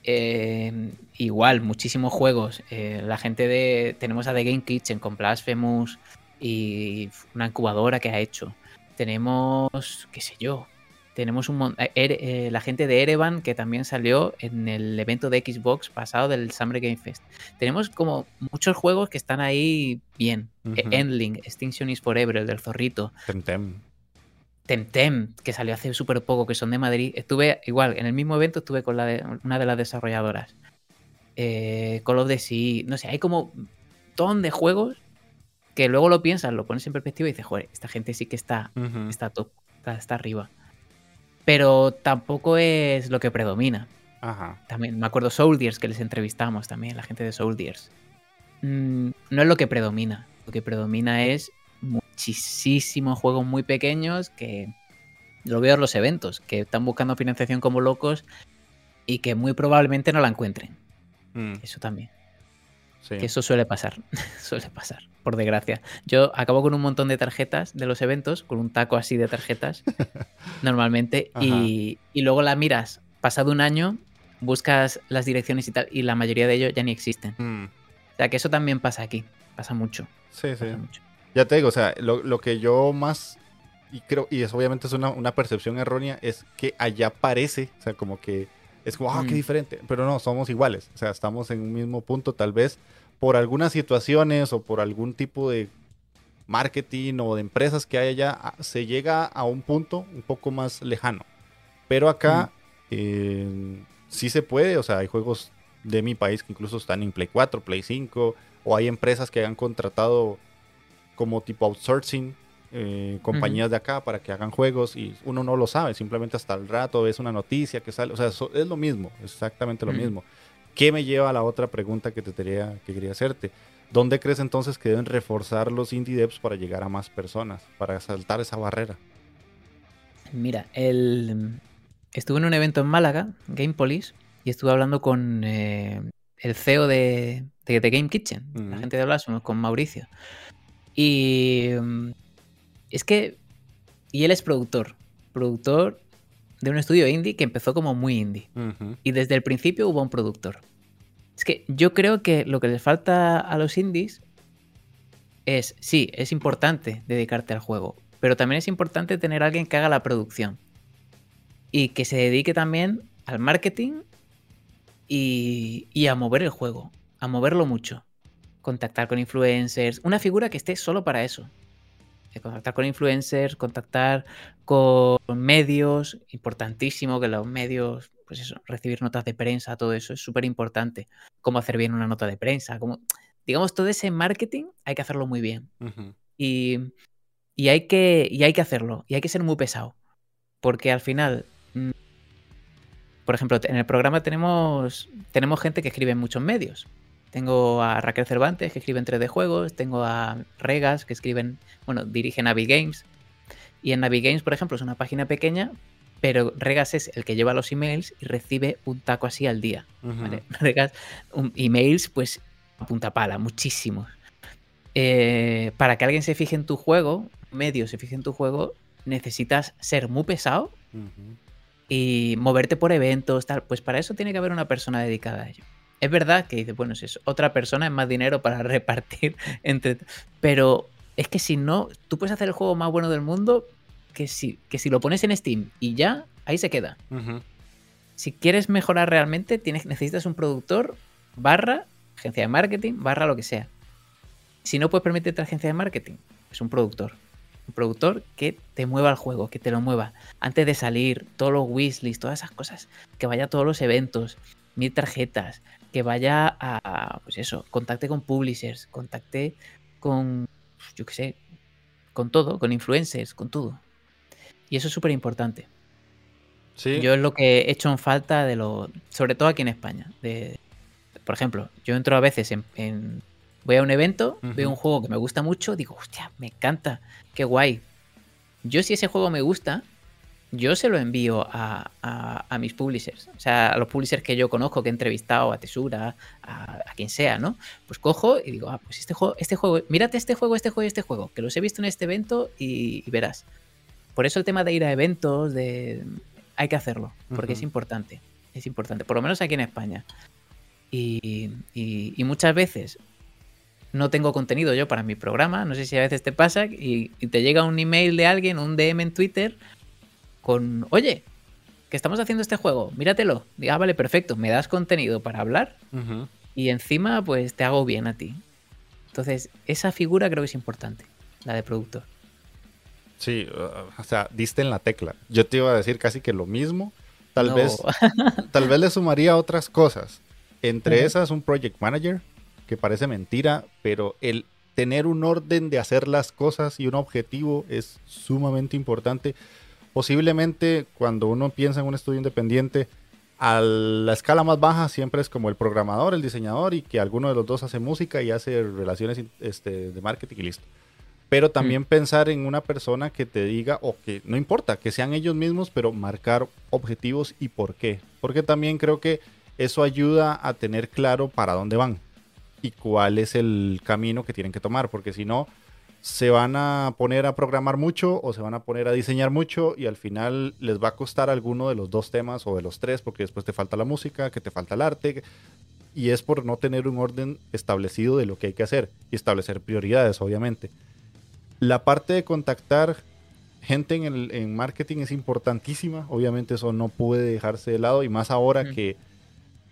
B: eh, igual, muchísimos juegos. Eh, la gente de. Tenemos a The Game Kitchen con Blasphemous y una incubadora que ha hecho. Tenemos, qué sé yo, tenemos un eh, la gente de Erevan que también salió en el evento de Xbox pasado del Summer Game Fest. Tenemos como muchos juegos que están ahí bien. Endling, Extinction is Forever, el del zorrito. Temtem, que salió hace súper poco, que son de Madrid. Estuve igual, en el mismo evento estuve con la de, una de las desarrolladoras. Eh, Call of Duty, no sé, hay como un ton de juegos que luego lo piensas, lo pones en perspectiva y dices, joder, esta gente sí que está, está top, está, arriba. Pero tampoco es lo que predomina.
A: Ajá.
B: También me acuerdo Soldiers que les entrevistamos también, la gente de Soldiers. Mm, no es lo que predomina. Lo que predomina es muchísimos juegos muy pequeños que lo veo en los eventos, que están buscando financiación como locos y que muy probablemente no la encuentren. Mm. Eso también. Que eso suele pasar, [laughs] suele pasar, por desgracia. Yo acabo con un montón de tarjetas de los eventos, con un taco así de tarjetas, [laughs] normalmente, y, luego la miras, pasado un año, buscas las direcciones y tal, y la mayoría de ellos ya ni existen. Mm. O sea que eso también pasa aquí, pasa mucho.
A: Sí, sí. Mucho. Ya te digo, o sea, lo, que yo más, y creo, y eso obviamente es una, percepción errónea, es que allá parece, o sea, como que es como, ah, qué mm. diferente, pero no, somos iguales, o sea, estamos en un mismo punto, tal vez por algunas situaciones o por algún tipo de marketing o de empresas que hay allá, ah, se llega a un punto un poco más lejano. Pero acá mm. eh, sí se puede, o sea, hay juegos de mi país que incluso están en Play 4, Play 5, o hay empresas que han contratado como tipo outsourcing, eh, compañías de acá para que hagan juegos y uno no lo sabe, simplemente hasta el rato ves una noticia que sale, o sea, es lo mismo, exactamente lo mismo. ¿Qué me lleva a la otra pregunta que te quería, que quería hacerte? ¿Dónde crees entonces que deben reforzar los indie devs para llegar a más personas, para saltar esa barrera?
B: Mira, el... estuve en un evento en Málaga, Game Police, y estuve hablando con eh, el CEO de, de, Game Kitchen, la gente de Blasphemous, con Mauricio. Y mm, es que, y él es productor, productor de un estudio indie que empezó como muy indie. Y desde el principio hubo un productor. Es que yo creo que lo que les falta a los indies es, sí, es importante dedicarte al juego, pero también es importante tener a alguien que haga la producción. Y que se dedique también al marketing y, y a mover el juego, a moverlo mucho contactar con influencers, una figura que esté solo para eso. Contactar con influencers, contactar con medios, importantísimo que los medios, pues eso, recibir notas de prensa, todo eso es súper importante. Cómo hacer bien una nota de prensa, como, digamos, todo ese marketing hay que hacerlo muy bien. y, y, hay que, y hay que hacerlo, y hay que ser muy pesado. Porque al final, mm, por ejemplo, en el programa tenemos, tenemos gente que escribe en muchos medios Tengo a Raquel Cervantes, que escribe en 3D Juegos. Tengo a Regas, que escriben, bueno, dirige Navi Games. Y en Navi Games, por ejemplo, es una página pequeña, pero Regas es el que lleva los emails y recibe un taco así al día. [laughs] Regas, emails, pues a punta pala, muchísimos. Eh, para que alguien se fije en tu juego, medio se fije en tu juego, necesitas ser muy pesado y moverte por eventos, tal. Pues para eso tiene que haber una persona dedicada a ello. Es verdad que dice, bueno, si es otra persona es más dinero para [laughs] repartir entre. Pero es que si no, tú puedes hacer el juego más bueno del mundo que si, que si lo pones en Steam y ya, ahí se queda. Si quieres mejorar realmente, tienes, necesitas un productor barra agencia de marketing barra lo que sea. Si no puedes permitirte agencia de marketing, es un productor. Un productor que te mueva el juego, que te lo mueva. Antes de salir, todos los wishlists, todas esas cosas. Que vaya a todos los eventos, mil tarjetas, que vaya a, pues eso, contacte con publishers, contacte con, yo qué sé, con todo, con influencers, con todo. Y eso es súper importante. Sí. Yo es lo que he hecho en falta de lo, sobre todo aquí en España. De, por ejemplo, yo entro a veces en, voy a un evento, veo un juego que me gusta mucho, digo, hostia, me encanta, qué guay. Yo si ese juego me gusta, yo se lo envío a, mis publishers, o sea, a los publishers que yo conozco, que he entrevistado, a Tesura, a, quien sea, ¿no? Pues cojo y digo, ah, pues este juego, este juego, mírate este juego, este juego y este juego, que los he visto en este evento y, verás. Por eso el tema de ir a eventos, de hay que hacerlo, porque es importante, es importante, por lo menos aquí en España. Y, y, muchas veces no tengo contenido yo para mi programa, no sé si a veces te pasa, y, te llega un email de alguien, un DM en Twitter, con, oye, que estamos haciendo este juego, míratelo. Diga, ah, vale, perfecto, me das contenido para hablar y encima pues te hago bien a ti. Entonces, esa figura creo que es importante, la de productor.
A: Sí, uh, o sea, diste en la tecla. Yo te iba a decir casi que lo mismo. Tal vez [laughs] tal vez le sumaría otras cosas. Entre esas, un project manager, que parece mentira, pero el tener un orden de hacer las cosas y un objetivo es sumamente importante posiblemente cuando uno piensa en un estudio independiente, a la escala más baja siempre es como el programador, el diseñador y que alguno de los dos hace música y hace relaciones este, de marketing y listo. Pero también mm. pensar en una persona que te diga, o que no importa, que sean ellos mismos, pero marcar objetivos y por qué. Porque también creo que eso ayuda a tener claro para dónde van y cuál es el camino que tienen que tomar. Porque si no, se van a poner a programar mucho o se van a poner a diseñar mucho y al final les va a costar alguno de los dos temas o de los tres porque después te falta la música, que te falta el arte y es por no tener un orden establecido de lo que hay que hacer y establecer prioridades, obviamente. La parte de contactar gente en, el, en marketing es importantísima, obviamente eso no puede dejarse de lado y más ahora que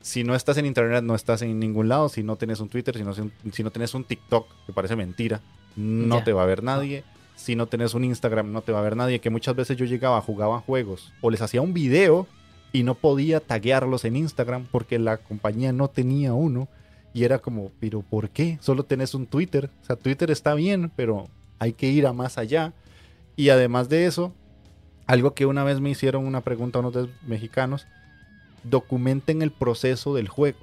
A: si no estás en internet no estás en ningún lado, si no tienes un Twitter, si no, si no tienes un TikTok, que parece mentira, no te va a ver nadie. Si no tenés un Instagram, no te va a ver nadie. Que muchas veces yo llegaba, jugaba juegos o les hacía un video y no podía taguearlos en Instagram porque la compañía no tenía uno. Y era como, pero ¿por qué? Solo tenés un Twitter. O sea, Twitter está bien, pero hay que ir a más allá. Y además de eso, algo que una vez me hicieron una pregunta a unos mexicanos, documenten el proceso del juego.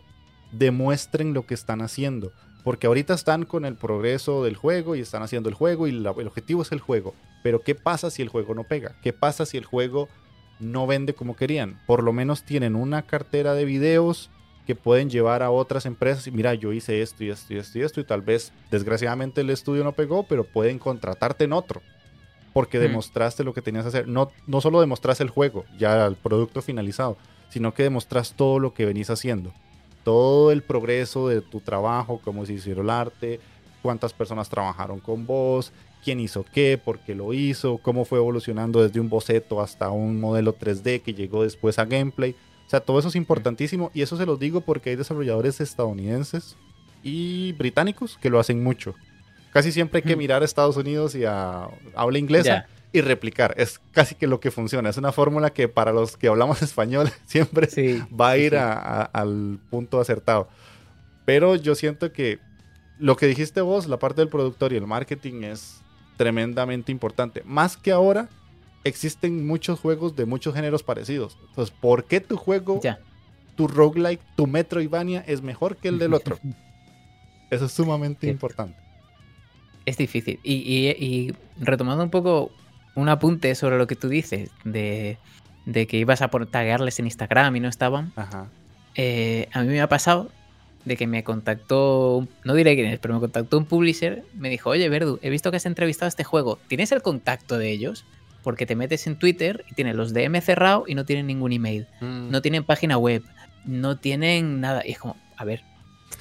A: Demuestren lo que están haciendo. Porque ahorita están con el progreso del juego y están haciendo el juego y el objetivo es el juego. Pero ¿qué pasa si el juego no pega? ¿Qué pasa si el juego no vende como querían? Por lo menos tienen una cartera de videos que pueden llevar a otras empresas y mira, yo hice esto y esto y esto y esto y tal vez desgraciadamente el estudio no pegó, pero pueden contratarte en otro. Porque hmm. demostraste lo que tenías que hacer. No, no solo demostraste el juego, ya el producto finalizado, sino que demostras todo lo que venís haciendo todo el progreso de tu trabajo, cómo se hizo el arte, cuántas personas trabajaron con vos, quién hizo qué, por qué lo hizo, cómo fue evolucionando desde un boceto hasta un modelo 3D que llegó después a gameplay. O sea, todo eso es importantísimo y eso se los digo porque hay desarrolladores estadounidenses y británicos que lo hacen mucho. Casi siempre hay que mirar a Estados Unidos y a habla inglesa y replicar. Es casi que lo que funciona. Es una fórmula que para los que hablamos [laughs] español siempre va a ir al punto acertado. Pero yo siento que lo que dijiste vos, la parte del productor y el marketing es tremendamente importante. Más que ahora, existen muchos juegos de muchos géneros parecidos. Entonces, ¿por qué tu juego, tu roguelike, tu Metroidvania es mejor que el del otro? [laughs] Eso es sumamente importante.
B: Es difícil. Y, retomando un poco un apunte sobre lo que tú dices, de, que ibas a taguearles en Instagram y no estaban. Eh, a mí me ha pasado de que me contactó, no diré quién es, pero me contactó un publisher, me dijo, oye Verdu, he visto que has entrevistado a este juego, ¿tienes el contacto de ellos? Porque te metes en Twitter y tienen los DM cerrados y no tienen ningún email, mm. no tienen página web, no tienen nada. Y es como, a ver,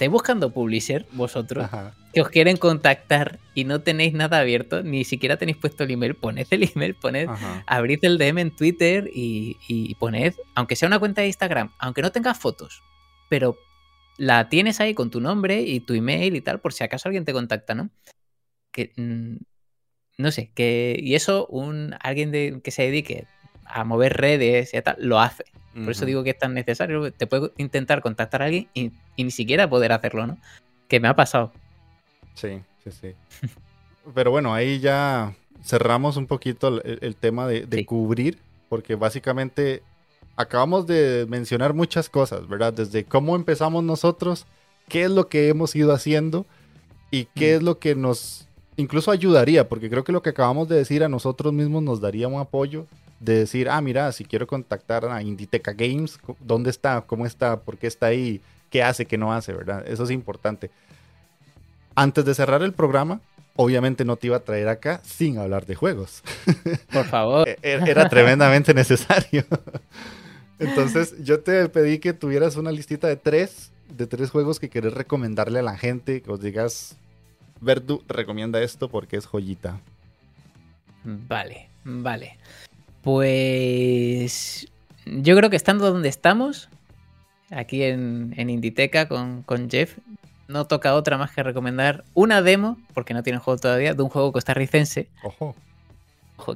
B: estáis buscando publisher vosotros que os quieren contactar y no tenéis nada abierto, ni siquiera tenéis puesto el email, poned el email, poned, abrid el DM en Twitter y, y poned, aunque sea una cuenta de Instagram, aunque no tengas fotos, pero la tienes ahí con tu nombre y tu email y tal, por si acaso alguien te contacta, ¿no? Que, mm, no sé, que, y eso un, alguien de, que se dedique a mover redes y tal, lo hace. Por eso digo que es tan necesario. Te puede intentar contactar a alguien y, ni siquiera poder hacerlo, ¿no? Que me ha pasado.
A: Sí, sí, sí. [laughs] Pero bueno, ahí ya cerramos un poquito el, tema de, cubrir, porque básicamente acabamos de mencionar muchas cosas, ¿verdad? Desde cómo empezamos nosotros, qué es lo que hemos ido haciendo y qué mm. es lo que nos incluso ayudaría, porque creo que lo que acabamos de decir a nosotros mismos nos daría un apoyo de decir, ah, mira, si quiero contactar a Inditeca Games, ¿dónde está? ¿Cómo está? ¿Por qué está ahí? ¿Qué hace? ¿Qué no hace? ¿Verdad? Eso es importante. Antes de cerrar el programa, obviamente no te iba a traer acá sin hablar de juegos. [laughs]
B: Por favor.
A: E-, era tremendamente necesario. [laughs] Entonces, yo te pedí que tuvieras una listita de tres, de tres juegos que querés recomendarle a la gente, que os digas, Verdu recomienda esto porque es joyita.
B: Vale, vale. Pues yo creo que estando donde estamos, aquí en, en Inditeca con, con, Jeff, no toca otra más que recomendar una demo, porque no tiene juego todavía, de un juego costarricense. Ojo.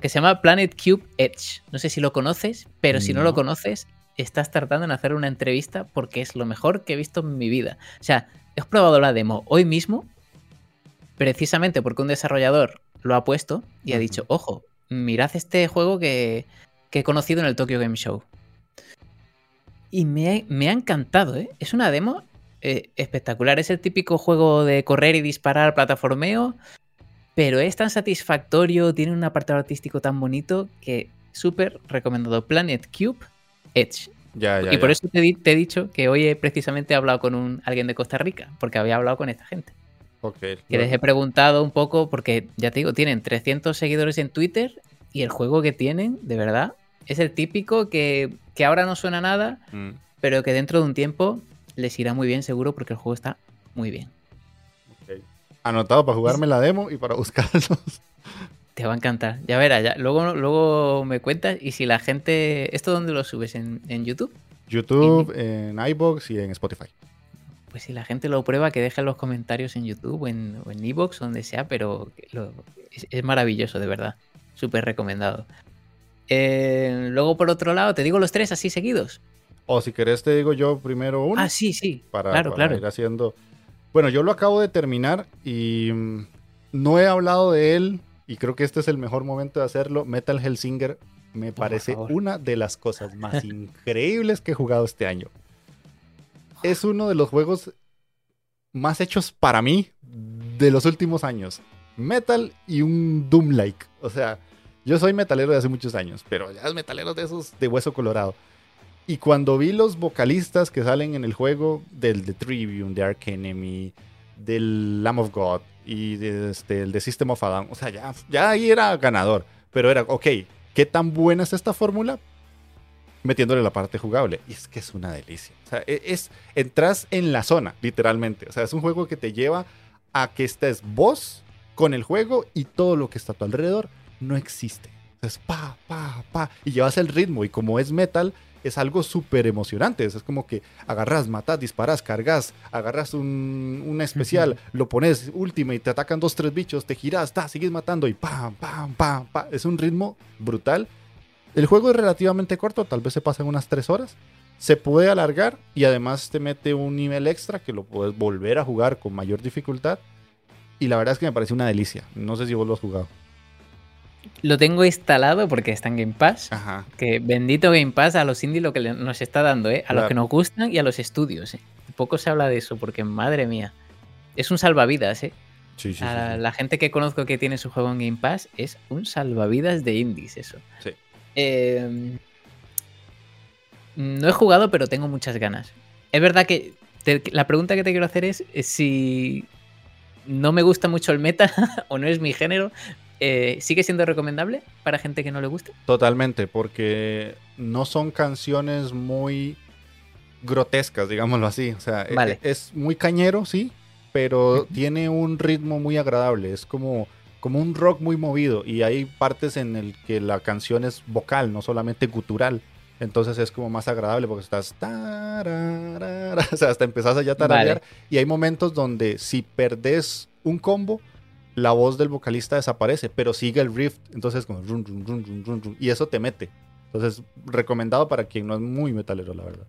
B: Que se llama Planet Cube Edge. No sé si lo conoces, pero si no lo conoces, estás tratando en hacer una entrevista porque es lo mejor que he visto en mi vida. O sea, he probado la demo hoy mismo, precisamente porque un desarrollador lo ha puesto y ha dicho, ojo, mirad este juego que, he conocido en el Tokyo Game Show. Y me, ha encantado, ¿eh? Es una demo eh, espectacular. Es el típico juego de correr y disparar plataformeo, pero es tan satisfactorio, tiene un apartado artístico tan bonito que súper recomendado. Planet Cube Edge. y por eso te, he dicho que hoy he precisamente hablado con un, alguien de Costa Rica, porque había hablado con esta gente. Okay, que les he preguntado un poco, porque ya te digo, tienen 300 seguidores en Twitter y el juego que tienen, de verdad, es el típico que, ahora no suena nada, mm. pero que dentro de un tiempo les irá muy bien seguro porque el juego está muy bien.
A: Anotado para jugarme la demo y para [laughs] buscarlos.
B: Te va a encantar. Ya verás, ya. Luego, luego me cuentas. Y si la gente. ¿Esto dónde lo subes? ¿En, YouTube?
A: YouTube, en iBox y en Spotify.
B: Pues si la gente lo prueba, que deje los comentarios en YouTube o en, o donde sea, pero es, maravilloso, de verdad. Súper recomendado. Eh, luego, por otro lado, te digo los tres así seguidos.
A: O si querés, te digo yo primero uno.
B: Ah, sí, sí.
A: Para, claro, claro. ir haciendo. Bueno, yo lo acabo de terminar y mm, no he hablado de él y creo que este es el mejor momento de hacerlo. Metal Hellsinger me parece una de las cosas más [laughs] increíbles que he jugado este año. Es uno de los juegos más hechos para mí de los últimos años. Metal y un Doom-like. O sea, yo soy metalero de hace muchos años, pero ya es metalero de esos de hueso colorado. Y cuando vi los vocalistas que salen en el juego del The Tribune, de Ark Enemy, del Lamb of God, y este, de System of a O sea, ya, ya ahí era ganador. Pero era, ok, ¿qué tan buena es esta fórmula? Metiéndole la parte jugable. Y es que es una delicia. O sea, e, es, entras en la zona, literalmente. O sea, es un juego que te lleva a que estés vos con el juego y todo lo que está a tu alrededor no existe. Es pa, pa, pa. Y llevas el ritmo. Y como es metal, es algo súper emocionante. Es como que agarras, matas, disparas, cargas, agarras un, especial, lo pones última y te atacan dos, tres bichos, te giras, ta, sigues matando y pam, pam, pam, pam. Es un ritmo brutal. El juego es relativamente corto, tal vez se pasen unas tres horas. Se puede alargar y además te mete un nivel extra que lo puedes volver a jugar con mayor dificultad. Y la verdad es que me parece una delicia. No sé si vos lo has jugado
B: lo tengo instalado porque está en Game Pass. Que bendito Game Pass a los indie lo que nos está dando, ¿eh? A los que nos gustan y a los estudios. ¿eh? Poco se habla de eso porque, madre mía. es un salvavidas, ¿eh? Sí, sí, La gente que conozco que tiene su juego en Game Pass es un salvavidas de indies, eso. Sí. Em, no he jugado, pero tengo muchas ganas. Es verdad que la pregunta que te quiero hacer es si no me gusta mucho el meta [laughs] o no es mi género, eh, ¿sigue siendo recomendable para gente que no le guste?
A: Totalmente, porque no son canciones muy grotescas, digámoslo así. O sea, e, es, muy cañero, sí, pero tiene un ritmo muy agradable. Es como, como un rock muy movido y hay partes en el que la canción es vocal, no solamente gutural. Entonces es como más agradable porque estás. [laughs] o sea, hasta empezás a ya tararear. Y hay momentos donde si perdés un combo, la voz del vocalista desaparece, pero sigue el riff. Entonces, como. y eso te mete. Entonces, recomendado para quien no es muy metalero, la verdad.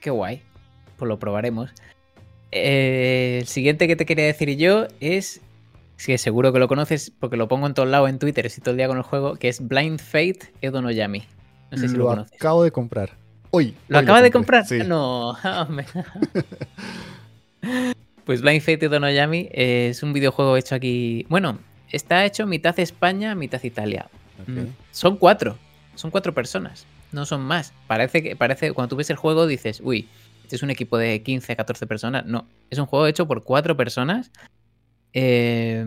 B: Qué guay. Pues lo probaremos. Eh, el siguiente que te quería decir yo es. Que seguro que lo conoces porque lo pongo en todos lados en Twitter, y todo el día con el juego, que es Blind Fate Edo Yami.
A: No sé si lo, acabo de comprar. Hoy.
B: ¿Lo acaba de comprar? No. [laughs] [laughs] pues Blind Fate de Donoyami es un videojuego hecho aquí. Bueno, está hecho mitad España, mitad Italia. Mm, son cuatro. Son cuatro personas. No son más. Parece que, parece, cuando tú ves el juego dices, uy, este es un equipo de 15, 14 personas. No, es un juego hecho por cuatro personas. Eh,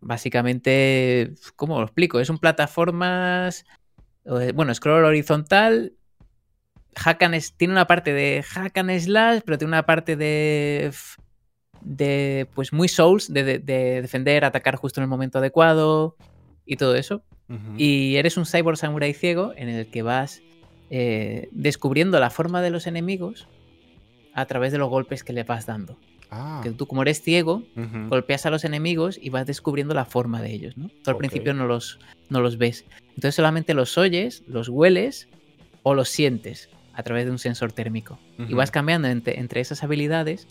B: básicamente, ¿cómo lo explico? Es un plataformas bueno, scroll horizontal. Hack tiene una parte de hack and slash, pero tiene una parte de. de pues muy souls, de, defender, atacar justo en el momento adecuado y todo eso. Y eres un cyborg samurai ciego en el que vas eh, descubriendo la forma de los enemigos a través de los golpes que le vas dando. Ah. Que tú, como eres ciego, golpeas a los enemigos y vas descubriendo la forma de ellos, ¿no? Tú al principio no los, no los ves. Entonces solamente los oyes, los hueles o los sientes a través de un sensor térmico. Y vas cambiando entre, esas habilidades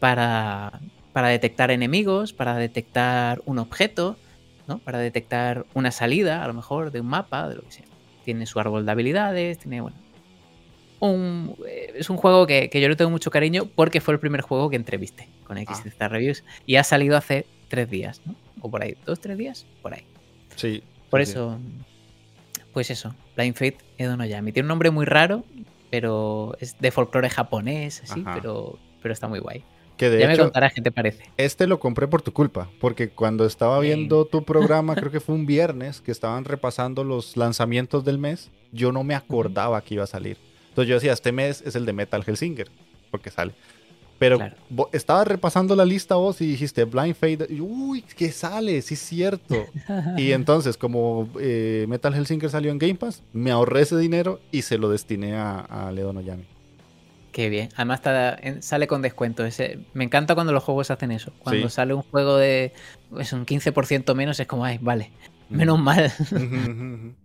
B: para, para, detectar enemigos, para detectar un objeto, ¿no? Para detectar una salida, a lo mejor, de un mapa, de lo que sea. Tiene su árbol de habilidades, tiene, bueno, eh, es un juego que, yo le tengo mucho cariño porque fue el primer juego que entrevisté con XZ ah. Reviews y ha salido hace tres días, ¿no? O por ahí, dos, tres días, por ahí.
A: Sí.
B: Por eso, pues eso, Blind Fate Edo no Tiene un nombre muy raro, pero es de folclore japonés, así, pero, pero está muy guay.
A: Que de
B: ya
A: me
B: contarás qué te parece.
A: Este lo compré por tu culpa, porque cuando estaba viendo tu programa, creo que fue un viernes, que estaban repasando los lanzamientos del mes, yo no me acordaba que iba a salir. Entonces yo decía, este mes es el de Metal Hellsinger, porque sale. Pero estaba repasando la lista vos y dijiste Blind Fate. uy, ¿qué sale? Sí, es cierto. [laughs] y entonces, como eh, Metal Hellsinger salió en Game Pass, me ahorré ese dinero y se lo destiné a, a Leon Oyami.
B: Qué bien. Además sale con descuento. me encanta cuando los juegos hacen eso. Cuando sale un juego de es un 15% menos, es como, ay, vale, menos mal. [laughs]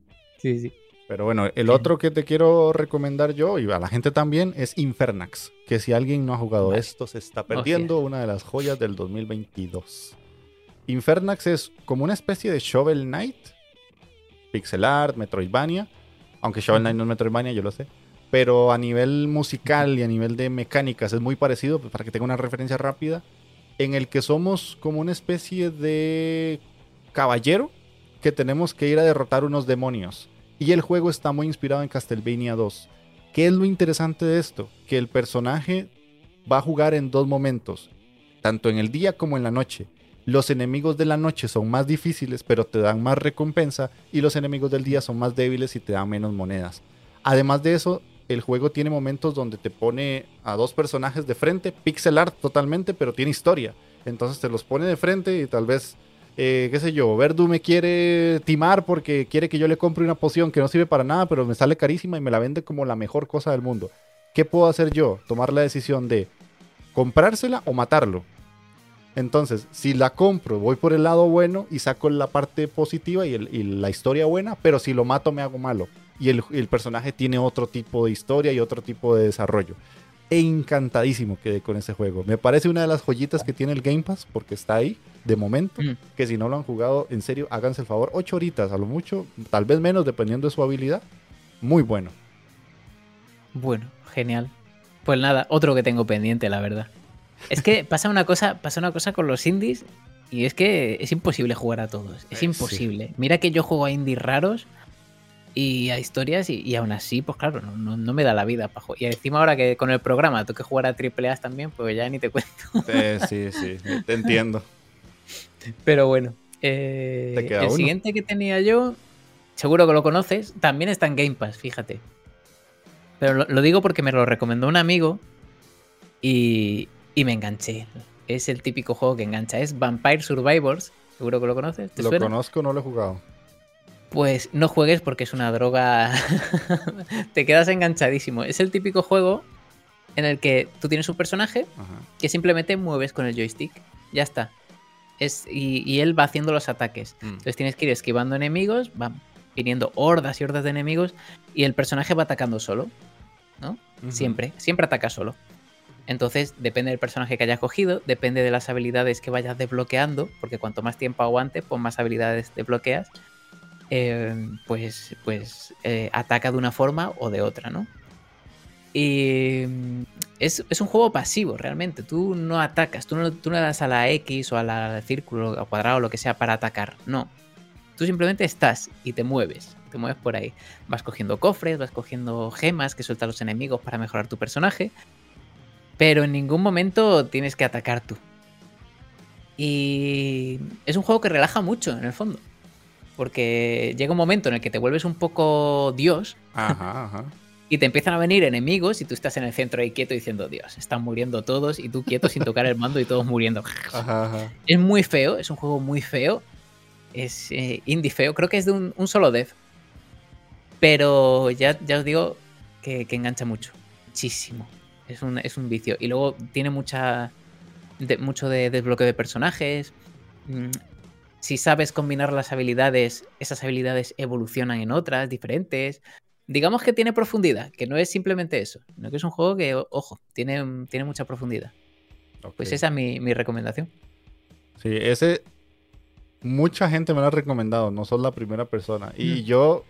A: sí, sí. Pero bueno, el otro que te quiero recomendar yo y a la gente también es Infernax, que si alguien no ha jugado esto se está perdiendo una de las joyas del 2022. Infernax es como una especie de Shovel Knight, pixel art, Metroidvania, aunque Shovel Knight no es Metroidvania, yo lo sé, pero a nivel musical y a nivel de mecánicas es muy parecido, pues, para que tenga una referencia rápida, en el que somos como una especie de caballero que tenemos que ir a derrotar unos demonios y el juego está muy inspirado en Castlevania 2. ¿Qué es lo interesante de esto? Que el personaje va a jugar en dos momentos, tanto en el día como en la noche. Los enemigos de la noche son más difíciles, pero te dan más recompensa, y los enemigos del día son más débiles y te dan menos monedas. Además de eso, el juego tiene momentos donde te pone a dos personajes de frente, pixel art totalmente, pero tiene historia. Entonces te los pone de frente y tal vez eh, qué sé yo, Verdu me quiere timar porque quiere que yo le compre una poción que no sirve para nada, pero me sale carísima y me la vende como la mejor cosa del mundo. ¿Qué puedo hacer yo? Tomar la decisión de comprársela o matarlo. Entonces, si la compro, voy por el lado bueno y saco la parte positiva y, la historia buena, pero si lo mato me hago malo. Y el, personaje tiene otro tipo de historia y otro tipo de desarrollo encantadísimo quedé con ese juego. Me parece una de las joyitas que tiene el Game Pass, porque está ahí, de momento. Que si no lo han jugado, en serio, háganse el favor. Ocho horitas, a lo mucho, tal vez menos, dependiendo de su habilidad. Muy bueno.
B: Bueno, genial. Pues nada, otro que tengo pendiente, la verdad. Es que [laughs] pasa una cosa, pasa una cosa con los indies y es que es imposible jugar a todos. Es eh, imposible. Mira que yo juego a indies raros y a historias y, aún así, pues claro, no, me da la vida para jugar. Y encima ahora que con el programa tengo que jugar a triple A también, pues ya ni te cuento.
A: sí, sí, te entiendo. [laughs]
B: Pero bueno, eh, el siguiente que tenía yo, seguro que lo conoces, también está en Game Pass, fíjate. Pero lo, digo porque me lo recomendó un amigo y, y me enganché es el típico juego que engancha. Es Vampire Survivors. Seguro que lo conoces.
A: lo conozco, no lo he jugado.
B: Pues no juegues porque es una droga. [laughs] Te quedas enganchadísimo. Es el típico juego en el que tú tienes un personaje que simplemente mueves con el joystick. Ya está. Es, y, él va haciendo los ataques. Mm. Entonces tienes que ir esquivando enemigos, van viniendo hordas y hordas de enemigos y el personaje va atacando solo. ¿No? Siempre, siempre ataca solo. Entonces, depende del personaje que hayas cogido, depende de las habilidades que vayas desbloqueando, porque cuanto más tiempo aguante, pues más habilidades desbloqueas. Eh, pues, pues eh, ataca de una forma o de otra, ¿no? Y mm, es, un juego pasivo, realmente. Tú no atacas, tú no, tú no das a la X o a la círculo o cuadrado o lo que sea para atacar. No. Tú simplemente estás y te mueves. Te mueves por ahí. Vas cogiendo cofres, vas cogiendo gemas que sueltan los enemigos para mejorar tu personaje pero en ningún momento tienes que atacar tú. Y es un juego que relaja mucho, en el fondo. Porque llega un momento en el que te vuelves un poco Dios. Y te empiezan a venir enemigos y tú estás en el centro ahí quieto diciendo, Dios, están muriendo todos y tú quieto sin tocar el mando y todos muriendo. [laughs] Es muy feo, es un juego muy feo. Es eh, indie feo, creo que es de un, solo dev. Pero ya, ya os digo que engancha mucho. Muchísimo. Es un, es un vicio. Y luego tiene mucha. mucho de desbloqueo de personajes. Mm, si sabes combinar las habilidades, esas habilidades evolucionan en otras diferentes. Digamos que tiene profundidad, que no es simplemente eso, sino que es un juego que, ojo, tiene, tiene mucha profundidad. Pues esa es mi, mi recomendación.
A: Sí, ese mucha gente me lo ha recomendado, no sos la primera persona. Y mm. yo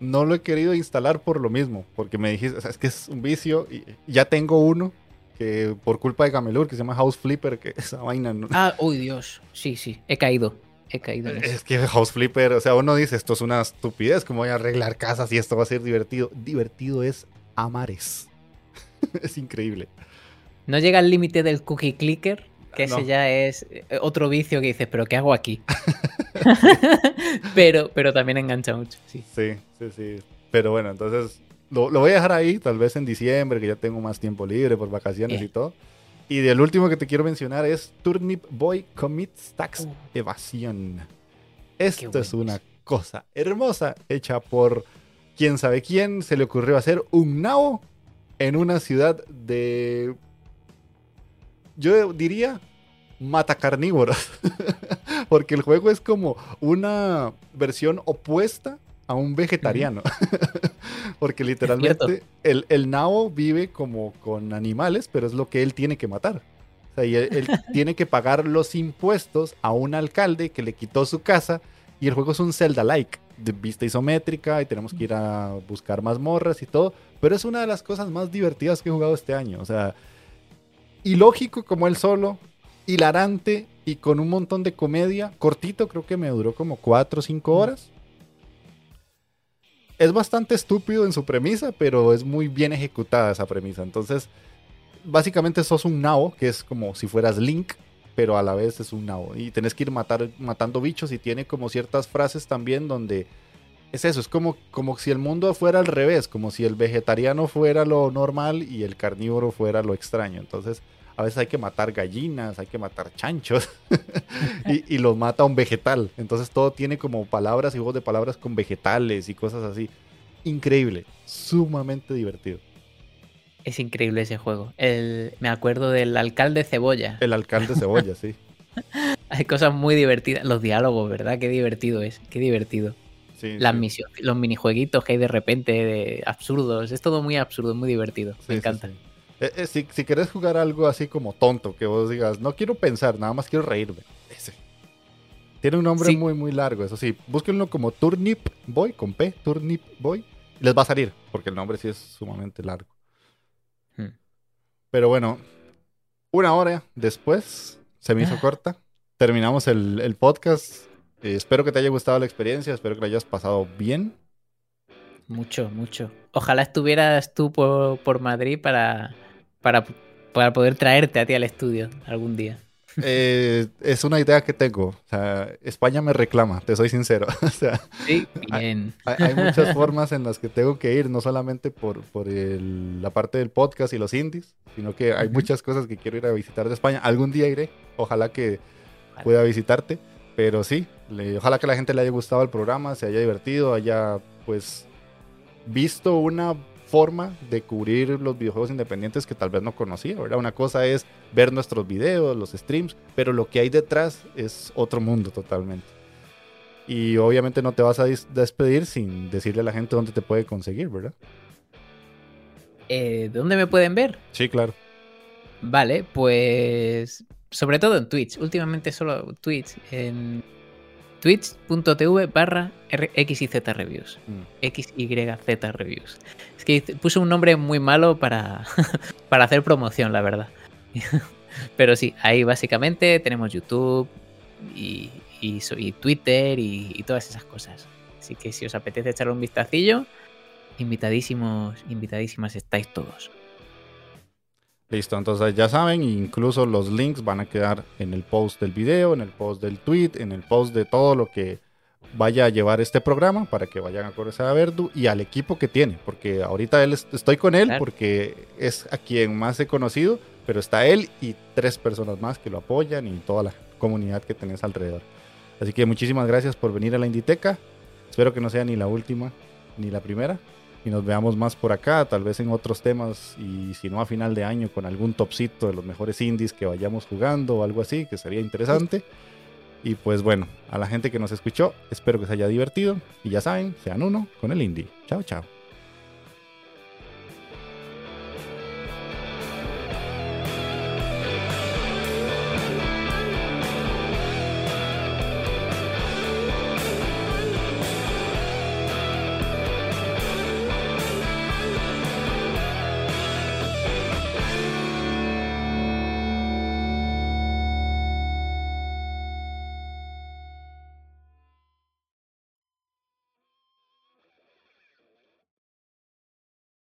A: no lo he querido instalar por lo mismo, porque me dijiste, es que es un vicio y ya tengo uno que por culpa de Gamelur, que se llama House Flipper, que [laughs] esa vaina no...
B: Ah, uy Dios, sí, sí, he caído. He caído en
A: Es que House Flipper, o sea, uno dice, esto es una estupidez, como voy a arreglar casas y esto va a ser divertido. Divertido es amares. [laughs] es increíble.
B: ¿No llega al límite del cookie clicker? Que ese ya es eh, otro vicio que dices, pero ¿qué hago aquí? [laughs] pero, pero también engancha mucho, sí.
A: Sí, sí, sí. Pero bueno, entonces lo, voy a dejar ahí, tal vez en diciembre, que ya tengo más tiempo libre por vacaciones y todo. Y del último que te quiero mencionar es Turnip Boy Commits Tax uh. Evasión. Esto es una cosa hermosa hecha por quién sabe quién. Se le ocurrió hacer un nao en una ciudad de yo diría mata carnívoros. [laughs] Porque el juego es como una versión opuesta a un vegetariano. [laughs] Porque literalmente el, el Nao vive como con animales, pero es lo que él tiene que matar. O sea, y él, [laughs] tiene que pagar los impuestos a un alcalde que le quitó su casa. Y el juego es un Zelda-like, de vista isométrica, y tenemos que ir a buscar mazmorras y todo. Pero es una de las cosas más divertidas que he jugado este año. O sea, ilógico como él solo, hilarante y con un montón de comedia. Cortito, creo que me duró como 4 o 5 horas. Es bastante estúpido en su premisa, pero es muy bien ejecutada esa premisa. Entonces, básicamente sos un nao, que es como si fueras Link, pero a la vez es un nao. Y tenés que ir matar, matando bichos y tiene como ciertas frases también donde es eso, es como, como si el mundo fuera al revés, como si el vegetariano fuera lo normal y el carnívoro fuera lo extraño. Entonces, a veces hay que matar gallinas, hay que matar chanchos [laughs] y, los mata un vegetal. Entonces todo tiene como palabras y juegos de palabras con vegetales y cosas así. Increíble, sumamente divertido.
B: Es increíble ese juego. El, me acuerdo del alcalde cebolla.
A: El alcalde cebolla, sí. [laughs]
B: Hay cosas muy divertidas. Los diálogos, ¿verdad? Qué divertido es. Qué divertido. Las misiones, los minijueguitos que hay de repente de absurdos. Es todo muy absurdo, muy divertido. Me encanta.
A: Eh, eh, si, si querés jugar algo así como tonto, que vos digas, no quiero pensar, nada más quiero reírme. Ese. Tiene un nombre muy, muy largo, eso sí. Búsquenlo como Turnip Boy, con P, Turnip Boy. Les va a salir, porque el nombre sí es sumamente largo. Hmm. Pero bueno, una hora después, se me hizo ah. corta, terminamos el, podcast. Eh, espero que te haya gustado la experiencia, espero que la hayas pasado bien.
B: Mucho, mucho. Ojalá estuvieras tú por, Madrid para, para, para poder traerte a ti al estudio algún día.
A: Eh, es una idea que tengo. O sea, España me reclama, te soy sincero. [laughs] o sea,
B: sí, bien.
A: Hay, muchas formas en las que tengo que ir, no solamente por, por la parte del podcast y los indies, sino que hay muchas cosas que quiero ir a visitar de España. Algún día iré, ojalá que pueda visitarte, pero sí, ojalá que la gente le haya gustado el programa, se haya divertido, haya pues visto una forma de cubrir los videojuegos independientes que tal vez no conocía, ¿verdad? Una cosa es ver nuestros videos, los streams, pero lo que hay detrás es otro mundo totalmente. Y obviamente no te vas a despedir sin decirle a la gente dónde te puede conseguir, ¿verdad?
B: Eh, ¿Dónde me pueden ver?
A: Sí, claro.
B: Vale, pues sobre todo en Twitch. Últimamente solo Twitch. En twitch.tv barra XYZ Reviews. Mm. XYZ Reviews. Es que puse un nombre muy malo para, [laughs] para hacer promoción, la verdad. [laughs] Pero sí, ahí básicamente tenemos YouTube y, Twitter y, todas esas cosas. Así que si os apetece echar un vistacillo, invitadísimos, invitadísimas estáis todos.
A: Listo, entonces ya saben, incluso los links van a quedar en el post del video, en el post del tweet, en el post de todo lo que vaya a llevar este programa para que vayan a conocer a Verdu y al equipo que tiene, porque ahorita él estoy con él porque es a quien más he conocido, pero está él y tres personas más que lo apoyan y toda la comunidad que tenés alrededor. Así que muchísimas gracias por venir a la Inditeca. Espero que no sea ni la última ni la primera y nos veamos más por acá, tal vez en otros temas y si no a final de año con algún topcito de los mejores indies que vayamos jugando o algo así, que sería interesante. Y pues bueno, a la gente que nos escuchó, espero que se haya divertido y ya saben, sean uno con el indie. Chao, chao.